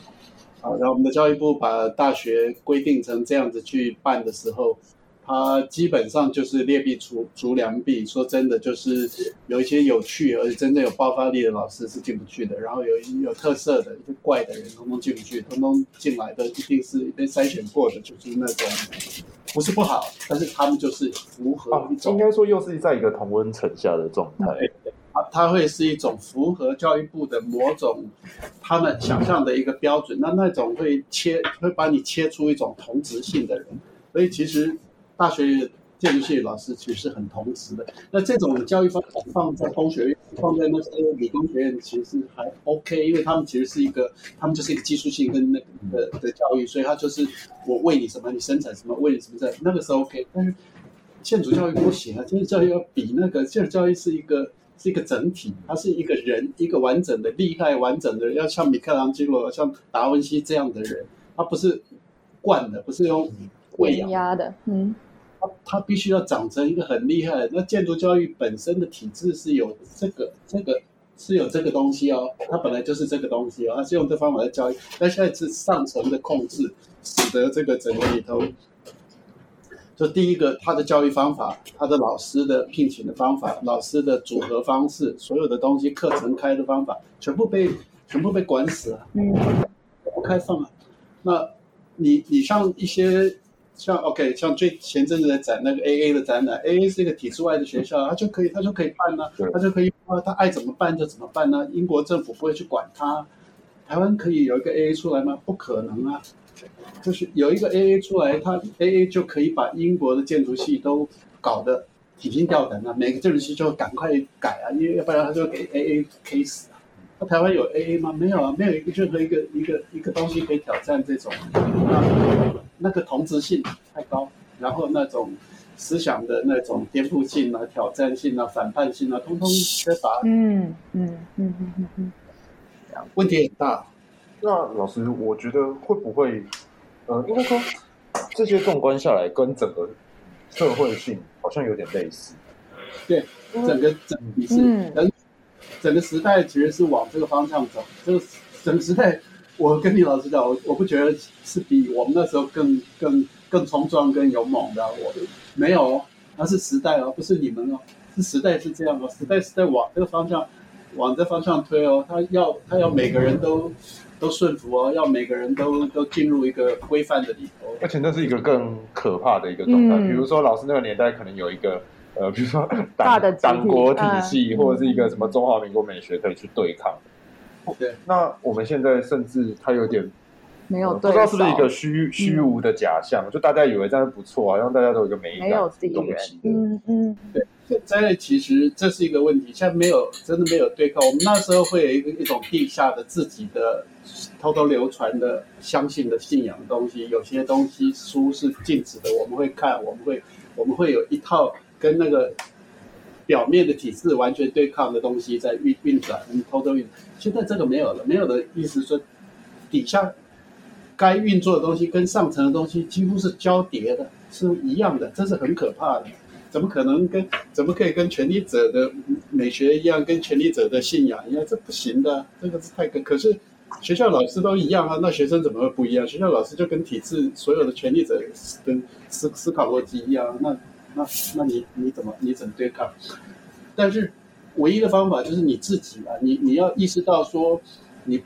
D: 好，然后我们的教育部把大学规定成这样子去办的时候。它基本上就是劣币逐逐良币，说真的，就是有一些有趣而且真正有爆发力的老师是进不去的，然后有有特色的、一些怪的人，通通进不去，通通进来的一定是被筛选过的，就是那种不是不好，但是他们就是符合一种，
C: 应该说又是在一个同温层下的状态，
D: 啊，它会是一种符合教育部的某种他们想象的一个标准，那那种会切会把你切出一种同质性的人，所以其实。大学建筑系老师其实是很同质的，那这种教育方法放在工学院，放在那些理工学院，其实还 OK，因为他们其实是一个，他们就是一个技术性跟那个的的教育，所以他就是我为你什么，你生产什么，为你什么在那个是 OK。但是建筑教育不行啊，建筑教育要比那个建筑教育是一个是一个整体，他是一个人，一个完整的、厉害完整的，要像米开朗基罗、像达文西这样的人，他不是惯的，不是用喂养
E: 压的，嗯。
D: 他他必须要长成一个很厉害的。那建筑教育本身的体制是有这个这个是有这个东西哦，它本来就是这个东西哦，它是用这方法来教育。但现在是上层的控制，使得这个整个里头，就第一个，他的教育方法，他的老师的聘请的方法，老师的组合方式，所有的东西，课程开的方法，全部被全部被管死了，嗯，不开放啊。那你你像一些。像 OK，像最前阵子在展那个 AA 的展览，AA 是一个体制外的学校，他就可以，他就可以办呢、啊，他就可以，他爱怎么办就怎么办呢、啊？英国政府不会去管他。台湾可以有一个 AA 出来吗？不可能啊，就是有一个 AA 出来，他 AA 就可以把英国的建筑系都搞得提心吊胆啊，每个建筑系就赶快改啊，因为要不然他就给 AA K 死啊。那台湾有 AA 吗？没有啊，没有一个任何一个一个一个东西可以挑战这种。那个同质性太高，然后那种思想的那种颠覆性啊、挑战性啊、反叛性啊，通通缺乏。
E: 嗯嗯嗯嗯嗯嗯，
D: 问题很大。
C: 那老师，我觉得会不会，呃，应该说这些纵观下来，跟整个社会性好像有点类似。
D: 对，整个整体是，嗯，整个时代其实是往这个方向走，就是整个时代。我跟你老实讲，我我不觉得是比我们那时候更更更冲撞、更勇猛的。我没有，那是时代哦，不是你们哦，是时代是这样哦，时代是在往这个方向，往这方向推哦。他要他要每个人都都顺服哦，要每个人都都进入一个规范的里头。
C: 而且那是一个更可怕的一个状态。嗯、比如说，老师那个年代可能有一个呃，比如说党党国体系，或者是一个什么中华民国美学可以去对抗。
D: 对，
C: 那我们现在甚至他有点
E: 没有，
C: 不知道是不是一个虚虚无的假象，嗯、就大家以为这样不错，好像大家都有一个美感的东西。
E: 嗯嗯，
D: 对。现在其实这是一个问题，现在没有真的没有对抗。我们那时候会有一个一种地下的自己的偷偷流传的相信的信仰的东西，有些东西书是禁止的，我们会看，我们会我们会有一套跟那个。表面的体制完全对抗的东西在运运转，偷偷运。现在这个没有了，没有的意思说，底下该运作的东西跟上层的东西几乎是交叠的，是一样的，这是很可怕的。怎么可能跟怎么可以跟权力者的美学一样，跟权力者的信仰一样？这不行的，这个是太可。可是学校老师都一样啊，那学生怎么会不一样？学校老师就跟体制所有的权力者跟思思考逻辑一样，那。那那你你怎么你怎么对抗？但是唯一的方法就是你自己啊，你你要意识到说，你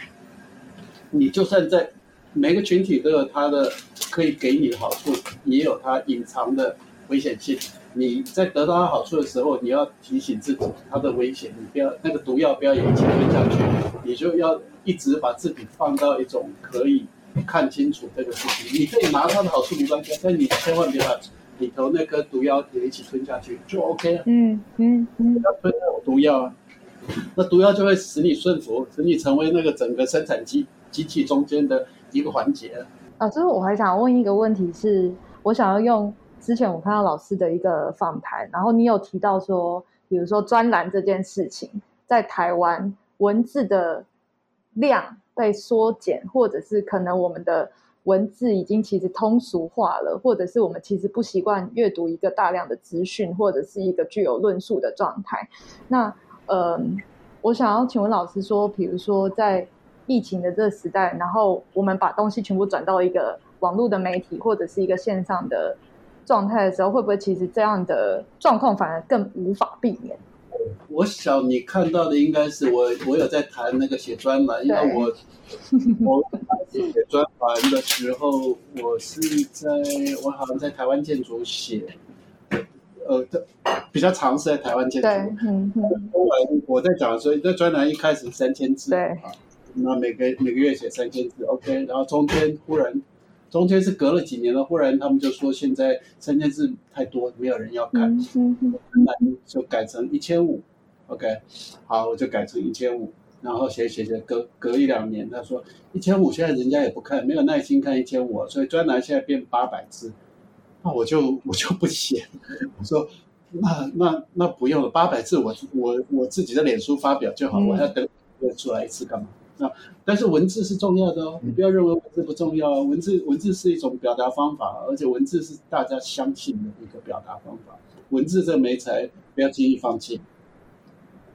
D: 你就算在每个群体都有它的可以给你的好处，也有它隐藏的危险性。你在得到它好处的时候，你要提醒自己它的危险，你不要那个毒药不要也一起吞下去，你就要一直把自己放到一种可以看清楚这个事情。你可以拿它的好处没关系，但你千万别把。里头那颗毒药也一起吞下去就 OK 了。嗯嗯嗯，不要吞那种毒药啊，那毒药就会使你顺服，使你成为那个整个生产机机器中间的一个环节。
E: 啊，最后我还想问一个问题是，我想要用之前我看到老师的一个访谈，然后你有提到说，比如说专栏这件事情，在台湾文字的量被缩减，或者是可能我们的。文字已经其实通俗化了，或者是我们其实不习惯阅读一个大量的资讯，或者是一个具有论述的状态。那，呃，我想要请问老师说，比如说在疫情的这个时代，然后我们把东西全部转到一个网络的媒体或者是一个线上的状态的时候，会不会其实这样的状况反而更无法避免？
D: 我想你看到的应该是我，我有在谈那个写专栏，因为我 我写专栏的时候，我是在我好像在台湾建筑写，呃，比较长是在台湾建筑。
E: 对，嗯嗯。
D: 后来我在讲的时候，这专栏一开始三千字，
E: 对，
D: 那每个每个月写三千字，OK，然后中间忽然。中间是隔了几年了，忽然他们就说现在三千字太多，没有人要看，那就改成一千五，OK，好，我就改成一千五，然后写写写，隔隔一两年，他说一千五现在人家也不看，没有耐心看一千五，所以专栏现在变八百字，那我就我就不写，我说那那那不用了，八百字我我我自己的脸书发表就好，我还要等出来一次干嘛？啊，但是文字是重要的哦，你不要认为文字不重要哦。文字文字是一种表达方法，而且文字是大家相信的一个表达方法。文字这媒材不要轻易放弃，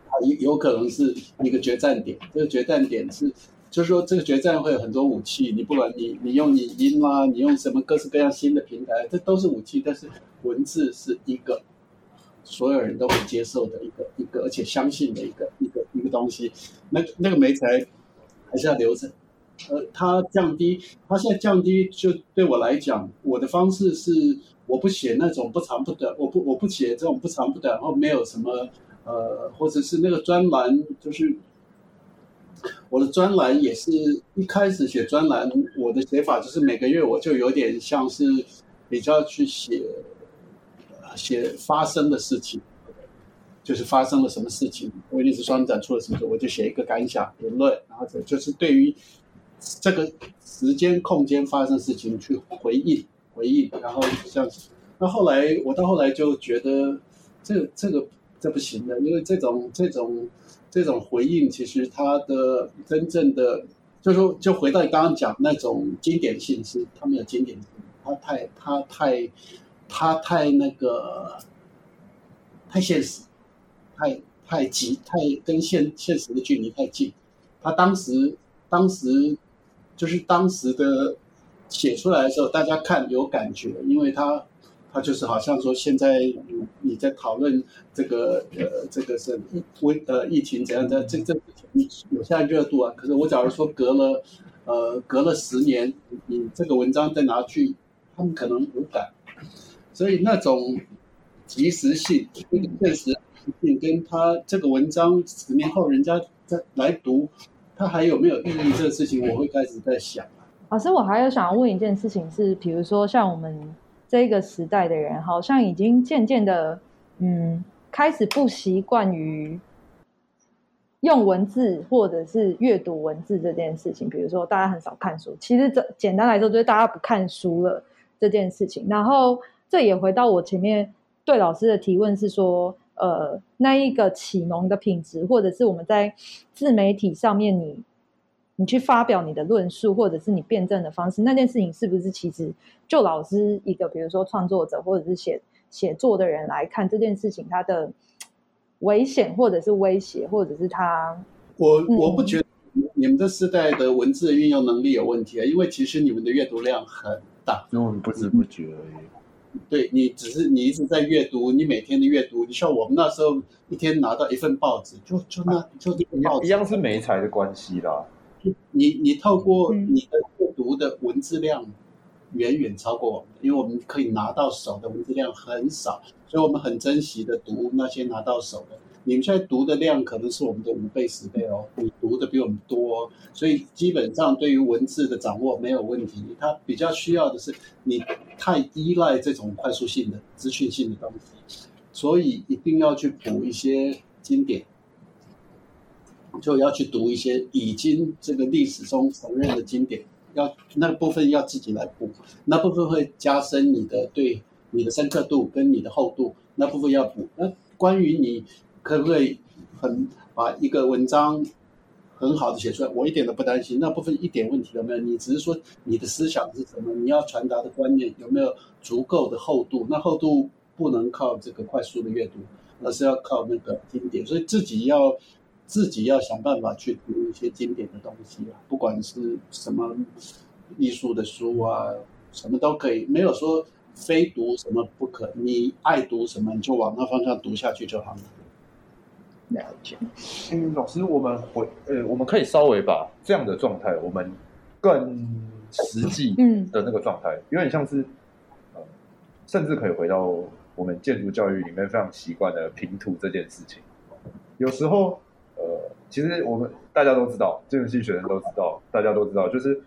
D: 它有有可能是一个决战点。这个决战点是，就是说这个决战会有很多武器，你不管你你用影音啦，你用什么各式各样新的平台，这都是武器。但是文字是一个所有人都会接受的一个一个，而且相信的一个一个一个东西。那那个媒材。还是要留着，呃，它降低，它现在降低，就对我来讲，我的方式是，我不写那种不长不短，我不我不写这种不长不短，然后没有什么，呃，或者是那个专栏，就是我的专栏也是一开始写专栏，我的写法就是每个月我就有点像是比较去写，写发生的事情。就是发生了什么事情，威尼斯双展出了什么事，我就写一个感想评论，然后就是对于这个时间空间发生事情去回应回应，然后这样。那后来我到后来就觉得这这个这不行的，因为这种这种这种回应其实它的真正的就是说，就回到你刚刚讲那种经典性是它没有经典性，它太它太它太那个太现实。太太急，太跟现现实的距离太近。他当时当时就是当时的写出来的时候，大家看有感觉，因为他他就是好像说现在你在讨论这个呃这个是疫呃疫情怎样的这这有现在热度啊。可是我假如说隔了呃隔了十年，你这个文章再拿去，他们可能无感。所以那种及时性跟现实。跟他这个文章十年后人家再来读，他还有没有意义？这个事情我会开始在想。
E: 老师，我还有想要问一件事情是，比如说像我们这个时代的人，好像已经渐渐的，嗯，开始不习惯于用文字或者是阅读文字这件事情。比如说，大家很少看书，其实这简单来说就是大家不看书了这件事情。然后这也回到我前面对老师的提问是说。呃，那一个启蒙的品质，或者是我们在自媒体上面你，你你去发表你的论述，或者是你辩证的方式，那件事情是不是其实就老师一个，比如说创作者或者是写写作的人来看这件事情，它的危险，或者是威胁，或者是他，
D: 我我不觉得你们这世代的文字的运用能力有问题啊，因为其实你们的阅读量很大，
C: 因为我们不知不觉而已。
D: 对，你只是你一直在阅读，你每天的阅读，你像我们那时候一天拿到一份报纸，就就那就这个报纸，
C: 一样是媒材的关系啦。
D: 你你透过你的阅读的文字量远远超过我们，因为我们可以拿到手的文字量很少，所以我们很珍惜的读那些拿到手的。你们现在读的量可能是我们的五倍十倍哦，你读的比我们多，所以基本上对于文字的掌握没有问题。它比较需要的是你太依赖这种快速性的资讯性的东西，所以一定要去补一些经典，就要去读一些已经这个历史中承认的经典，要那部分要自己来补，那部分会加深你的对你的深刻度跟你的厚度，那部分要补。那关于你。可不可以很把一个文章很好的写出来？我一点都不担心，那部分一点问题都没有。你只是说你的思想是什么，你要传达的观念有没有足够的厚度？那厚度不能靠这个快速的阅读，而是要靠那个经典。所以自己要自己要想办法去读一些经典的东西啊，不管是什么艺术的书啊，什么都可以，没有说非读什么不可，你爱读什么你就往那方向读下去就好了。
E: 了解。
C: 嗯，老师，我们回呃，我们可以稍微把这样的状态，我们更实际嗯的那个状态，有点像是呃，甚至可以回到我们建筑教育里面非常习惯的平图这件事情。有时候呃，其实我们大家都知道，建筑系学生都知道，大家都知道，就是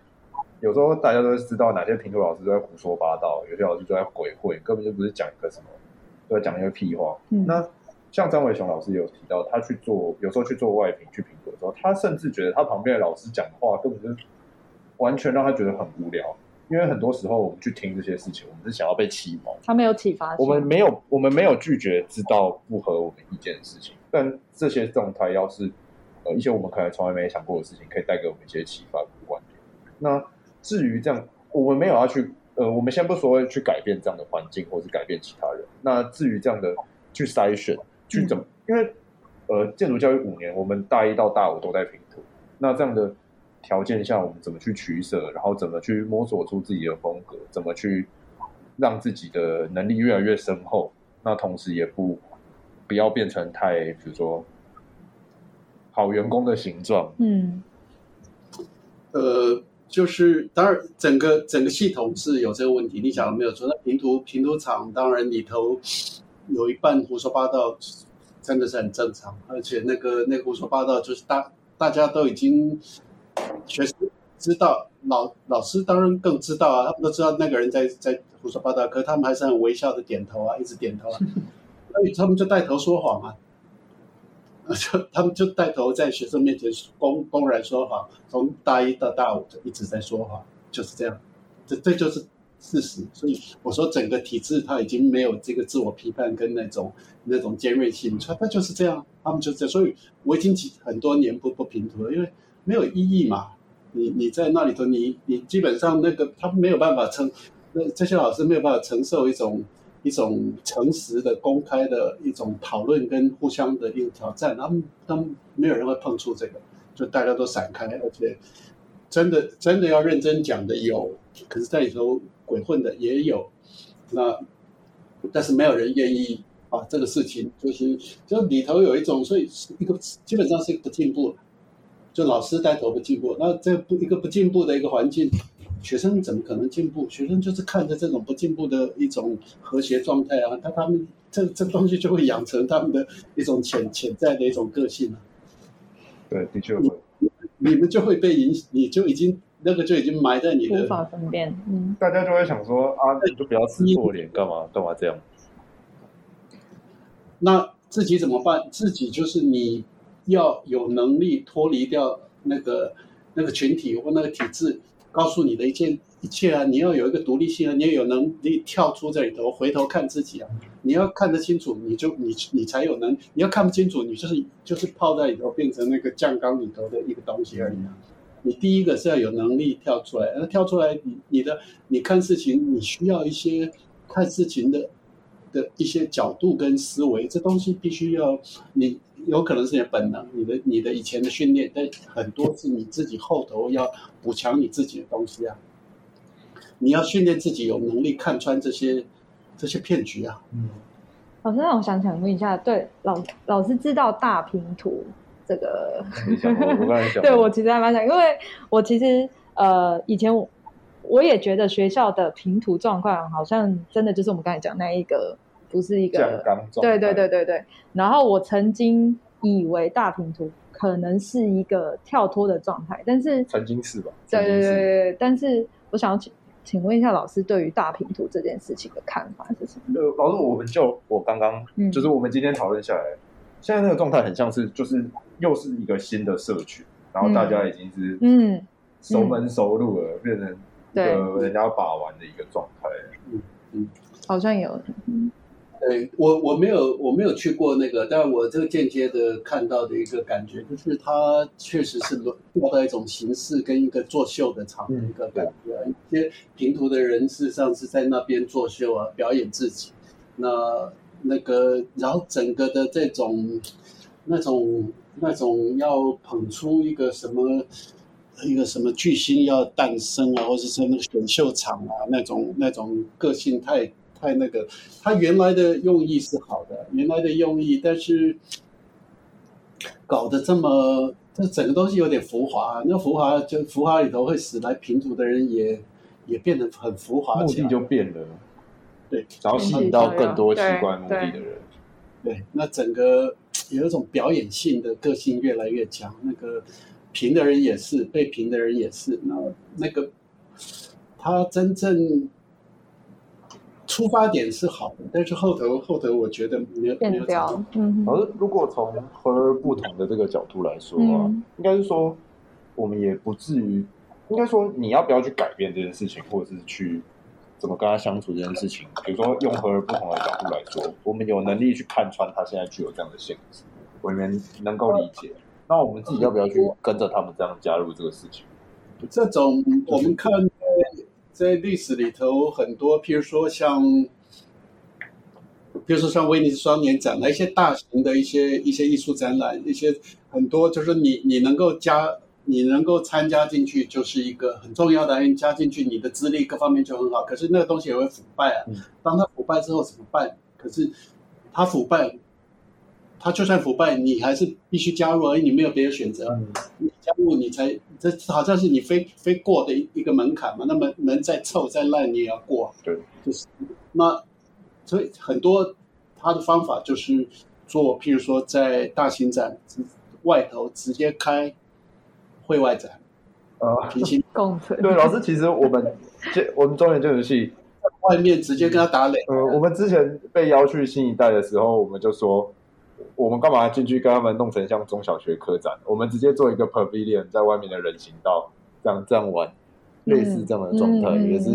C: 有时候大家都知道哪些评图老师都在胡说八道，有些老师都在鬼混，根本就不是讲一个什么，都在讲一个屁话。嗯、那像张伟雄老师有提到，他去做有时候去做外评去评估的时候，他甚至觉得他旁边的老师讲的话根本就是完全让他觉得很无聊。因为很多时候我们去听这些事情，我们是想要被启蒙。
E: 他没有启发，
C: 我们没有，我们没有拒绝知道不合我们意见的事情。但这些状态要是呃一些我们可能从来没想过的事情，可以带给我们一些启发跟观点。那至于这样，我们没有要去呃，我们先不说去改变这样的环境，或是改变其他人。那至于这样的去筛选。去怎么？因为呃，建筑教育五年，我们大一到大五都在平图。那这样的条件下，我们怎么去取舍？然后怎么去摸索出自己的风格？怎么去让自己的能力越来越深厚？那同时也不不要变成太，比如说好员工的形状。
E: 嗯，
D: 呃，就是当然，整个整个系统是有这个问题。你讲的没有错。那平图平图厂当然里头。有一半胡说八道，真的是很正常。而且那个那个胡说八道，就是大大家都已经学生知道，老老师当然更知道啊。他们都知道那个人在在胡说八道，可是他们还是很微笑的点头啊，一直点头啊。所以他们就带头说谎啊，就 他们就带头在学生面前公公然说谎，从大一到大五就一直在说谎，就是这样。这这就是。事实，所以我说整个体制它已经没有这个自我批判跟那种那种尖锐性，它它就是这样，他们就这样，所以我已经几很多年不不评图了，因为没有意义嘛。你你在那里头，你你基本上那个他没有办法承，那这些老师没有办法承受一种一种诚实的公开的一种讨论跟互相的一个挑战，他们他们没有人会碰触这个，就大家都散开，而且真的真的要认真讲的有，可是在里头。鬼混的也有，那但是没有人愿意啊。这个事情就是就里头有一种，所以一个基本上是一个不进步，就老师带头不进步。那这不一个不进步的一个环境，学生怎么可能进步？学生就是看着这种不进步的一种和谐状态啊，那他们这这东西就会养成他们的一种潜潜在的一种个性啊。
C: 对，的确会，
D: 你们就会被影响，你就已经。那个就已经埋在你的，
E: 无法分辨。嗯，
C: 大家就会想说啊，你就不要撕破脸，干嘛干嘛这样？
D: 那自己怎么办？自己就是你要有能力脱离掉那个那个群体或那个体制，告诉你的一切一切啊！你要有一个独立性啊！你要有能力跳出这里头，回头看自己啊！你要看得清楚，你就你你才有能；你要看不清楚，你就是就是泡在里头，变成那个酱缸里头的一个东西而已啊。你第一个是要有能力跳出来，那跳出来，你你的你看事情，你需要一些看事情的的一些角度跟思维，这东西必须要你有可能是你本能，你的你的以前的训练，但很多是你自己后头要补强你自己的东西啊。你要训练自己有能力看穿这些这些骗局啊。嗯，
E: 老师，让我想请问一下，对老老师知道大拼图？这个，对我其实还蛮想，因为我其实呃以前我我也觉得学校的平图状况好像真的就是我们刚才讲那一个，不是一个，对对对对对。然后我曾经以为大平图可能是一个跳脱的状态，但是
C: 曾经是吧？
E: 对对对对。但是我想要请请问一下老师，对于大平图这件事情的看法是什么？
C: 呃，老师，我们就我刚刚就是我们今天讨论下来。嗯现在那个状态很像是，就是又是一个新的社群，然后大家已经是嗯熟门熟路了，嗯、变成一个人家把玩的一个状态。
E: 嗯嗯，好像有。嗯，
D: 对我我没有我没有去过那个，但我这个间接的看到的一个感觉，就是它确实是落落到一种形式跟一个作秀的场的一个感觉。嗯、一些平图的人事实上是在那边作秀啊，表演自己。那。那个，然后整个的这种那种那种要捧出一个什么一个什么巨星要诞生啊，或者是那个选秀场啊，那种那种个性太太那个，他原来的用意是好的，原来的用意，但是搞得这么，这整个东西有点浮华，那浮华就浮华里头会使来评图的人也也变得很浮华，
C: 目的就变了，
D: 对，
C: 然后吸引到更多奇怪目的的人，
D: 对，那整个有一种表演性的个性越来越强，那个评的人也是，被评的人也是，那那个他真正。出发点是好的，但是后头后头我觉得没有变掉。
E: 嗯，
C: 而如果从和而不同的这个角度来说啊，嗯、应该是说我们也不至于，应该说你要不要去改变这件事情，或者是去怎么跟他相处这件事情。比如说用和而不同的角度来说，我们有能力去看穿他现在具有这样的性质，我们能够理解。那我们自己要不要去跟着他们这样加入这个事情？
D: 这种我们看。在历史里头，很多，譬如说像，比如说像威尼斯双年展的一些大型的一些一些艺术展览，一些很多，就是你你能够加，你能够参加进去，就是一个很重要的。你加进去，你的资历各方面就很好。可是那个东西也会腐败啊。当它腐败之后怎么办？可是它腐败。他就算腐败，你还是必须加入，而你没有别的选择。嗯、你加入，你才这好像是你非非过的一个门槛嘛。那么门再臭再烂，你也要过。
C: 对，
D: 就是那所以很多他的方法就是做，譬如说在大型展外头直接开会外展
C: 啊，
D: 平行
E: 共存。
C: 对，老师，其实我们这我们中原建筑系
D: 外面直接跟他打脸。
C: 呃，我们之前被邀去新一代的时候，我们就说。我们干嘛进去跟他们弄成像中小学科展？我们直接做一个 pavilion 在外面的人行道，这样这样玩，嗯、类似这样的状态，也、嗯、是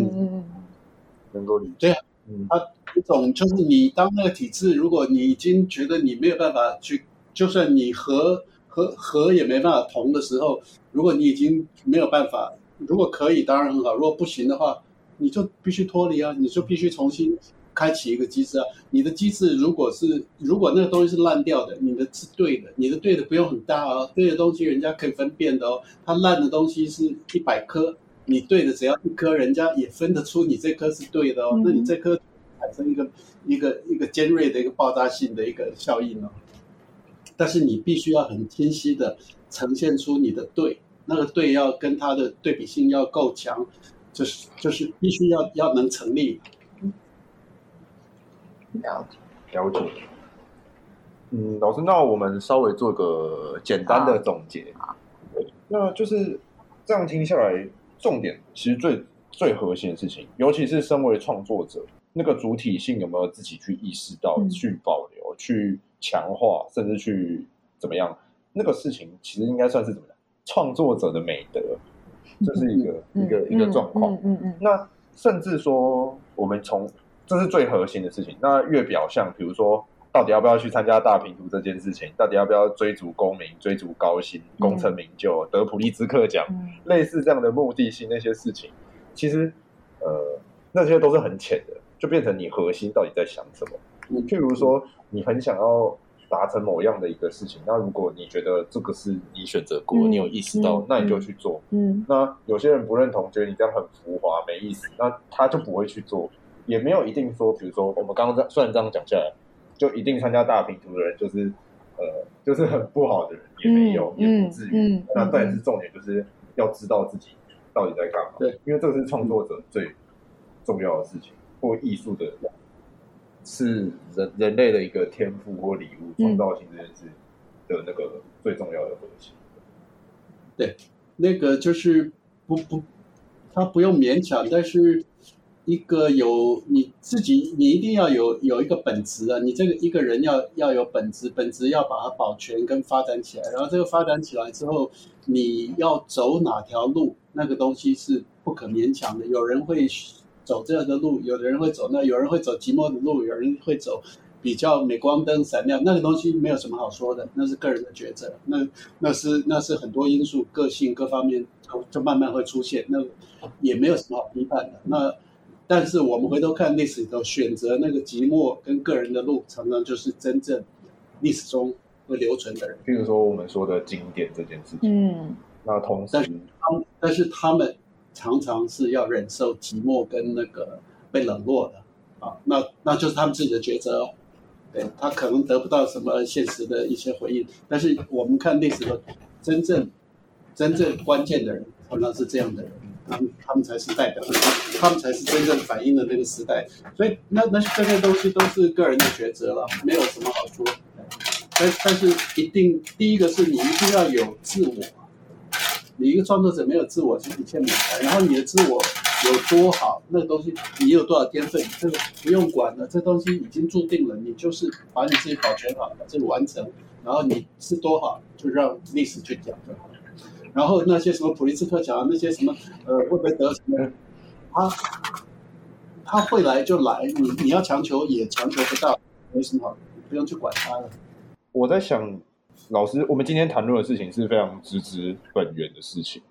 C: 能够理解。
D: 对啊，嗯，他一种就是你当那个体制，如果你已经觉得你没有办法去，就算你和和和也没办法同的时候，如果你已经没有办法，如果可以当然很好，如果不行的话，你就必须脱离啊，你就必须重新。开启一个机制啊！你的机制如果是如果那个东西是烂掉的，你的是对的，你的对的不用很大哦，对的东西人家可以分辨的哦。它烂的东西是一百颗，你对的只要一颗，人家也分得出你这颗是对的哦。嗯、那你这颗产生一个一个一个尖锐的一个爆炸性的一个效应哦。但是你必须要很清晰的呈现出你的对，那个对要跟它的对比性要够强，就是就是必须要要能成立。
C: 了解，了解。嗯，老师，那我们稍微做个简单的总结。啊、那就是这样听下来，重点其实最最核心的事情，尤其是身为创作者，那个主体性有没有自己去意识到、嗯、去保留、去强化，甚至去怎么样？那个事情其实应该算是怎么样？创作者的美德，这是一个、嗯、一个、嗯、一个状况。嗯嗯，嗯，嗯。那甚至说，我们从这是最核心的事情。那越表象，比如说，到底要不要去参加大评图这件事情，到底要不要追逐功名、追逐高薪、功成名就、得普利兹克奖，嗯、类似这样的目的性那些事情，其实，呃，那些都是很浅的，就变成你核心到底在想什么。譬如说，你很想要达成某样的一个事情，那如果你觉得这个是你选择过，嗯、你有意识到，那你就去做。嗯。那有些人不认同，觉得你这样很浮华、没意思，那他就不会去做。也没有一定说，比如说我们刚刚这虽然这样讲下来，就一定参加大拼图的人就是呃就是很不好的人，也没有，嗯、也不至于。那但是重点就是要知道自己到底在干嘛，对，因为这个是创作者最重要的事情，或艺术的，是人人类的一个天赋或礼物，创造性这件事的那个最重要的核心。
D: 对，那个就是不不，他不用勉强，但是。一个有你自己，你一定要有有一个本质啊！你这个一个人要要有本质，本质要把它保全跟发展起来。然后这个发展起来之后，你要走哪条路，那个东西是不可勉强的。有人会走这样的路，有的人会走那，有人会走寂寞的路，有人会走比较镁光灯闪亮。那个东西没有什么好说的，那是个人的抉择。那那是那是很多因素，个性各方面就慢慢会出现。那也没有什么好批判的。那。但是我们回头看历史里头，选择那个寂寞跟个人的路，常常就是真正历史中会留存的人。
C: 譬如说我们说的经典这件事情，
E: 嗯，
C: 那同时
D: 但是他们，但是他们常常是要忍受寂寞跟那个被冷落的啊，那那就是他们自己的抉择哦。对，他可能得不到什么现实的一些回应，但是我们看历史的真正真正关键的人，常常是这样的人。他们他们才是代表，他们才是真正反映的那个时代，所以那那这些东西都是个人的抉择了，没有什么好说。但但是一定第一个是你一定要有自我，你一个创作者没有自我，就一切没有。然后你的自我有多好，那个东西你有多少天分，这个不用管了，这东西已经注定了，你就是把你自己保全好，把这个完成，然后你是多好，就让历史去讲就好。然后那些什么普利兹克奖，那些什么呃会不会得什么，他他会来就来，你你要强求也强求不到，没什么好，不用去管他了。
C: 我在想，老师，我们今天谈论的事情是非常直指本源的事情，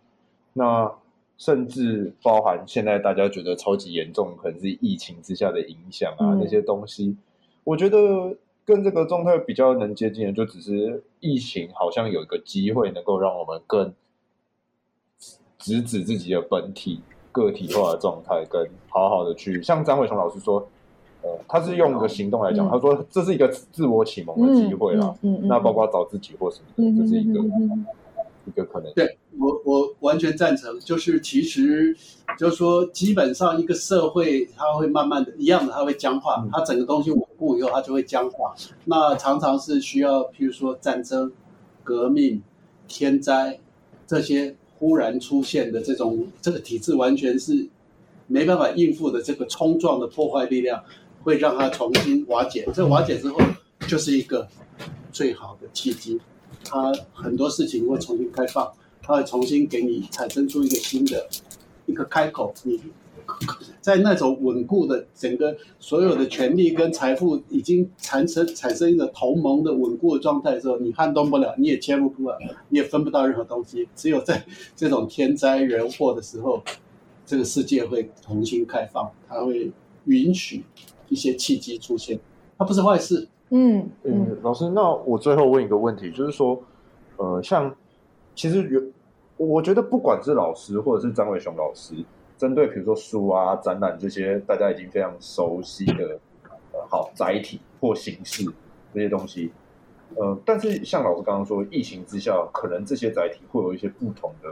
C: 那甚至包含现在大家觉得超级严重，可能是疫情之下的影响啊，嗯、那些东西，我觉得。跟这个状态比较能接近的，就只是疫情好像有一个机会，能够让我们更直指自己的本体个体化的状态，跟好好的去像张伟雄老师说，呃，他是用一个行动来讲，嗯、他说这是一个自我启蒙的机会啦，嗯嗯嗯、那包括找自己或什么的，这是一个。一个可能，
D: 对我我完全赞成，就是其实就是说，基本上一个社会它会慢慢的一样的，它会僵化，嗯、它整个东西稳固以后，它就会僵化。那常常是需要，譬如说战争、革命、天灾这些忽然出现的这种这个体制完全是没办法应付的这个冲撞的破坏力量，会让它重新瓦解。这瓦解之后，就是一个最好的契机。它很多事情会重新开放，它会重新给你产生出一个新的一个开口。你在那种稳固的整个所有的权力跟财富已经产生产生一个同盟的稳固的状态的时候，你撼动不了，你也切入不了，你也分不到任何东西。只有在这种天灾人祸的时候，这个世界会重新开放，它会允许一些契机出现，它不是坏事。
E: 嗯
C: 嗯，嗯，老师，那我最后问一个问题，就是说，呃，像其实有，我觉得不管是老师或者是张伟雄老师，针对比如说书啊、展览这些大家已经非常熟悉的，呃，好载体或形式这些东西，呃，但是像老师刚刚说，疫情之下，可能这些载体会有一些不同的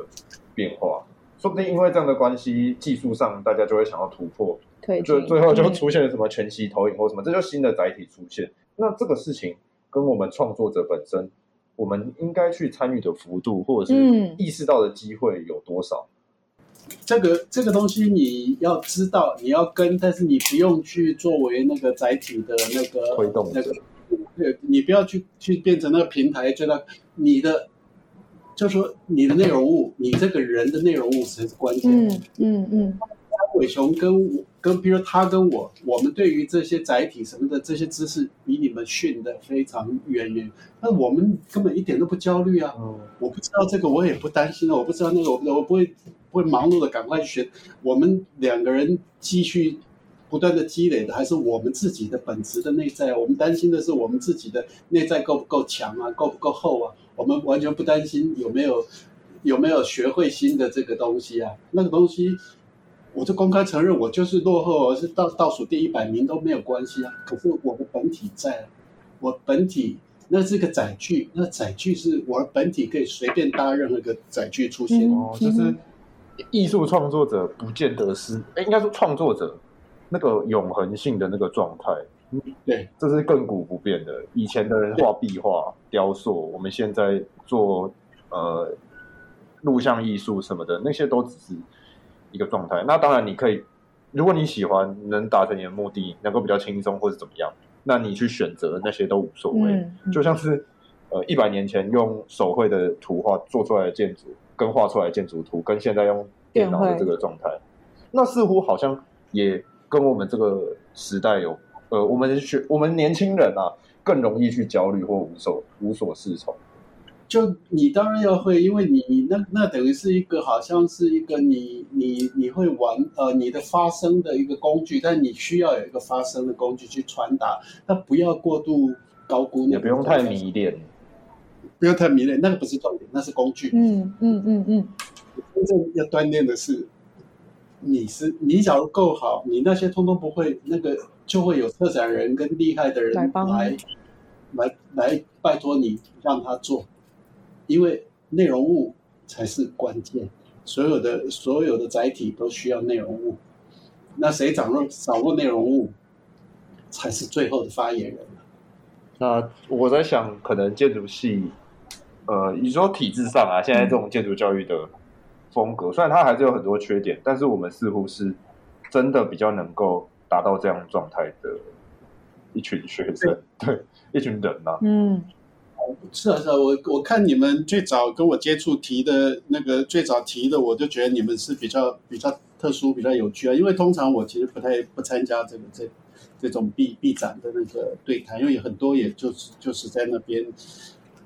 C: 变化，说不定因为这样的关系，技术上大家就会想要突破，对，就最后就出现了什么全息投影或什么，这就新的载体出现。那这个事情跟我们创作者本身，我们应该去参与的幅度，或者是意识到的机会有多少？
D: 嗯、这个这个东西你要知道，你要跟，但是你不用去作为那个载体的那个
C: 推动
D: 那个，对，你不要去去变成那个平台，觉得你的就是说你的内容物，你这个人的内容物才是关键。嗯嗯嗯。伟雄跟我跟，比如他跟我，我们对于这些载体什么的这些知识，比你们训的非常远远。那我们根本一点都不焦虑啊！嗯、我不知道这个，我也不担心啊！我不知道那个，我我不会不会忙碌的赶快去学。我们两个人继续不断的积累的，还是我们自己的本质的内在。我们担心的是我们自己的内在够不够强啊，够不够厚啊？我们完全不担心有没有有没有学会新的这个东西啊，那个东西。我就公开承认，我就是落后，而是倒倒数第一百名都没有关系啊。可是我的本体在，我本体那是个载具，那载具是我的本体可以随便搭任何一个载具出现。
C: 嗯、哦，就是艺术创作者不见得是，哎，应该说创作者那个永恒性的那个状态。
D: 对，
C: 这是亘古不变的。以前的人画壁画、雕塑，我们现在做呃录像艺术什么的，那些都只是。一个状态，那当然你可以，如果你喜欢，能达成你的目的，能够比较轻松或者怎么样，那你去选择那些都无所谓。嗯嗯、就像是，呃，一百年前用手绘的图画做出来的建筑，跟画出来的建筑图，跟现在用电脑的这个状态，那似乎好像也跟我们这个时代有，呃，我们学我们年轻人啊，更容易去焦虑或无所无所适从。
D: 就你当然要会，因为你你那那等于是一个好像是一个你你你会玩呃你的发声的一个工具，但你需要有一个发声的工具去传达，那不要过度高估，
C: 也不用太迷恋。
D: 不要太迷恋，那个不是重点，那是工具。
E: 嗯嗯嗯嗯，
D: 真正要锻炼的是，你是你假如够好，你那些通通不会，那个就会有策展人跟厉害的人来来来，来拜托你让他做，因为内容物才是关键，所有的所有的载体都需要内容物，那谁掌握掌握内容物，才是最后的发言人。
C: 那我在想，可能建筑系，呃，你说体制上啊，现在这种建筑教育的风格，虽然它还是有很多缺点，但是我们似乎是真的比较能够达到这样状态的一群学生，对，对，一群人呐、啊。
E: 嗯，
D: 是啊，是啊，我我看你们最早跟我接触提的那个最早提的，我就觉得你们是比较比较特殊、比较有趣啊，因为通常我其实不太不参加这个这。这种毕毕展的那个对谈，因为很多也就是就是在那边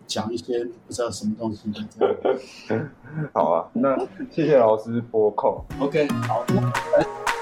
D: 讲一些不知道什么东西的这样。
C: 好啊，那谢谢老师拨控。
D: OK，好。那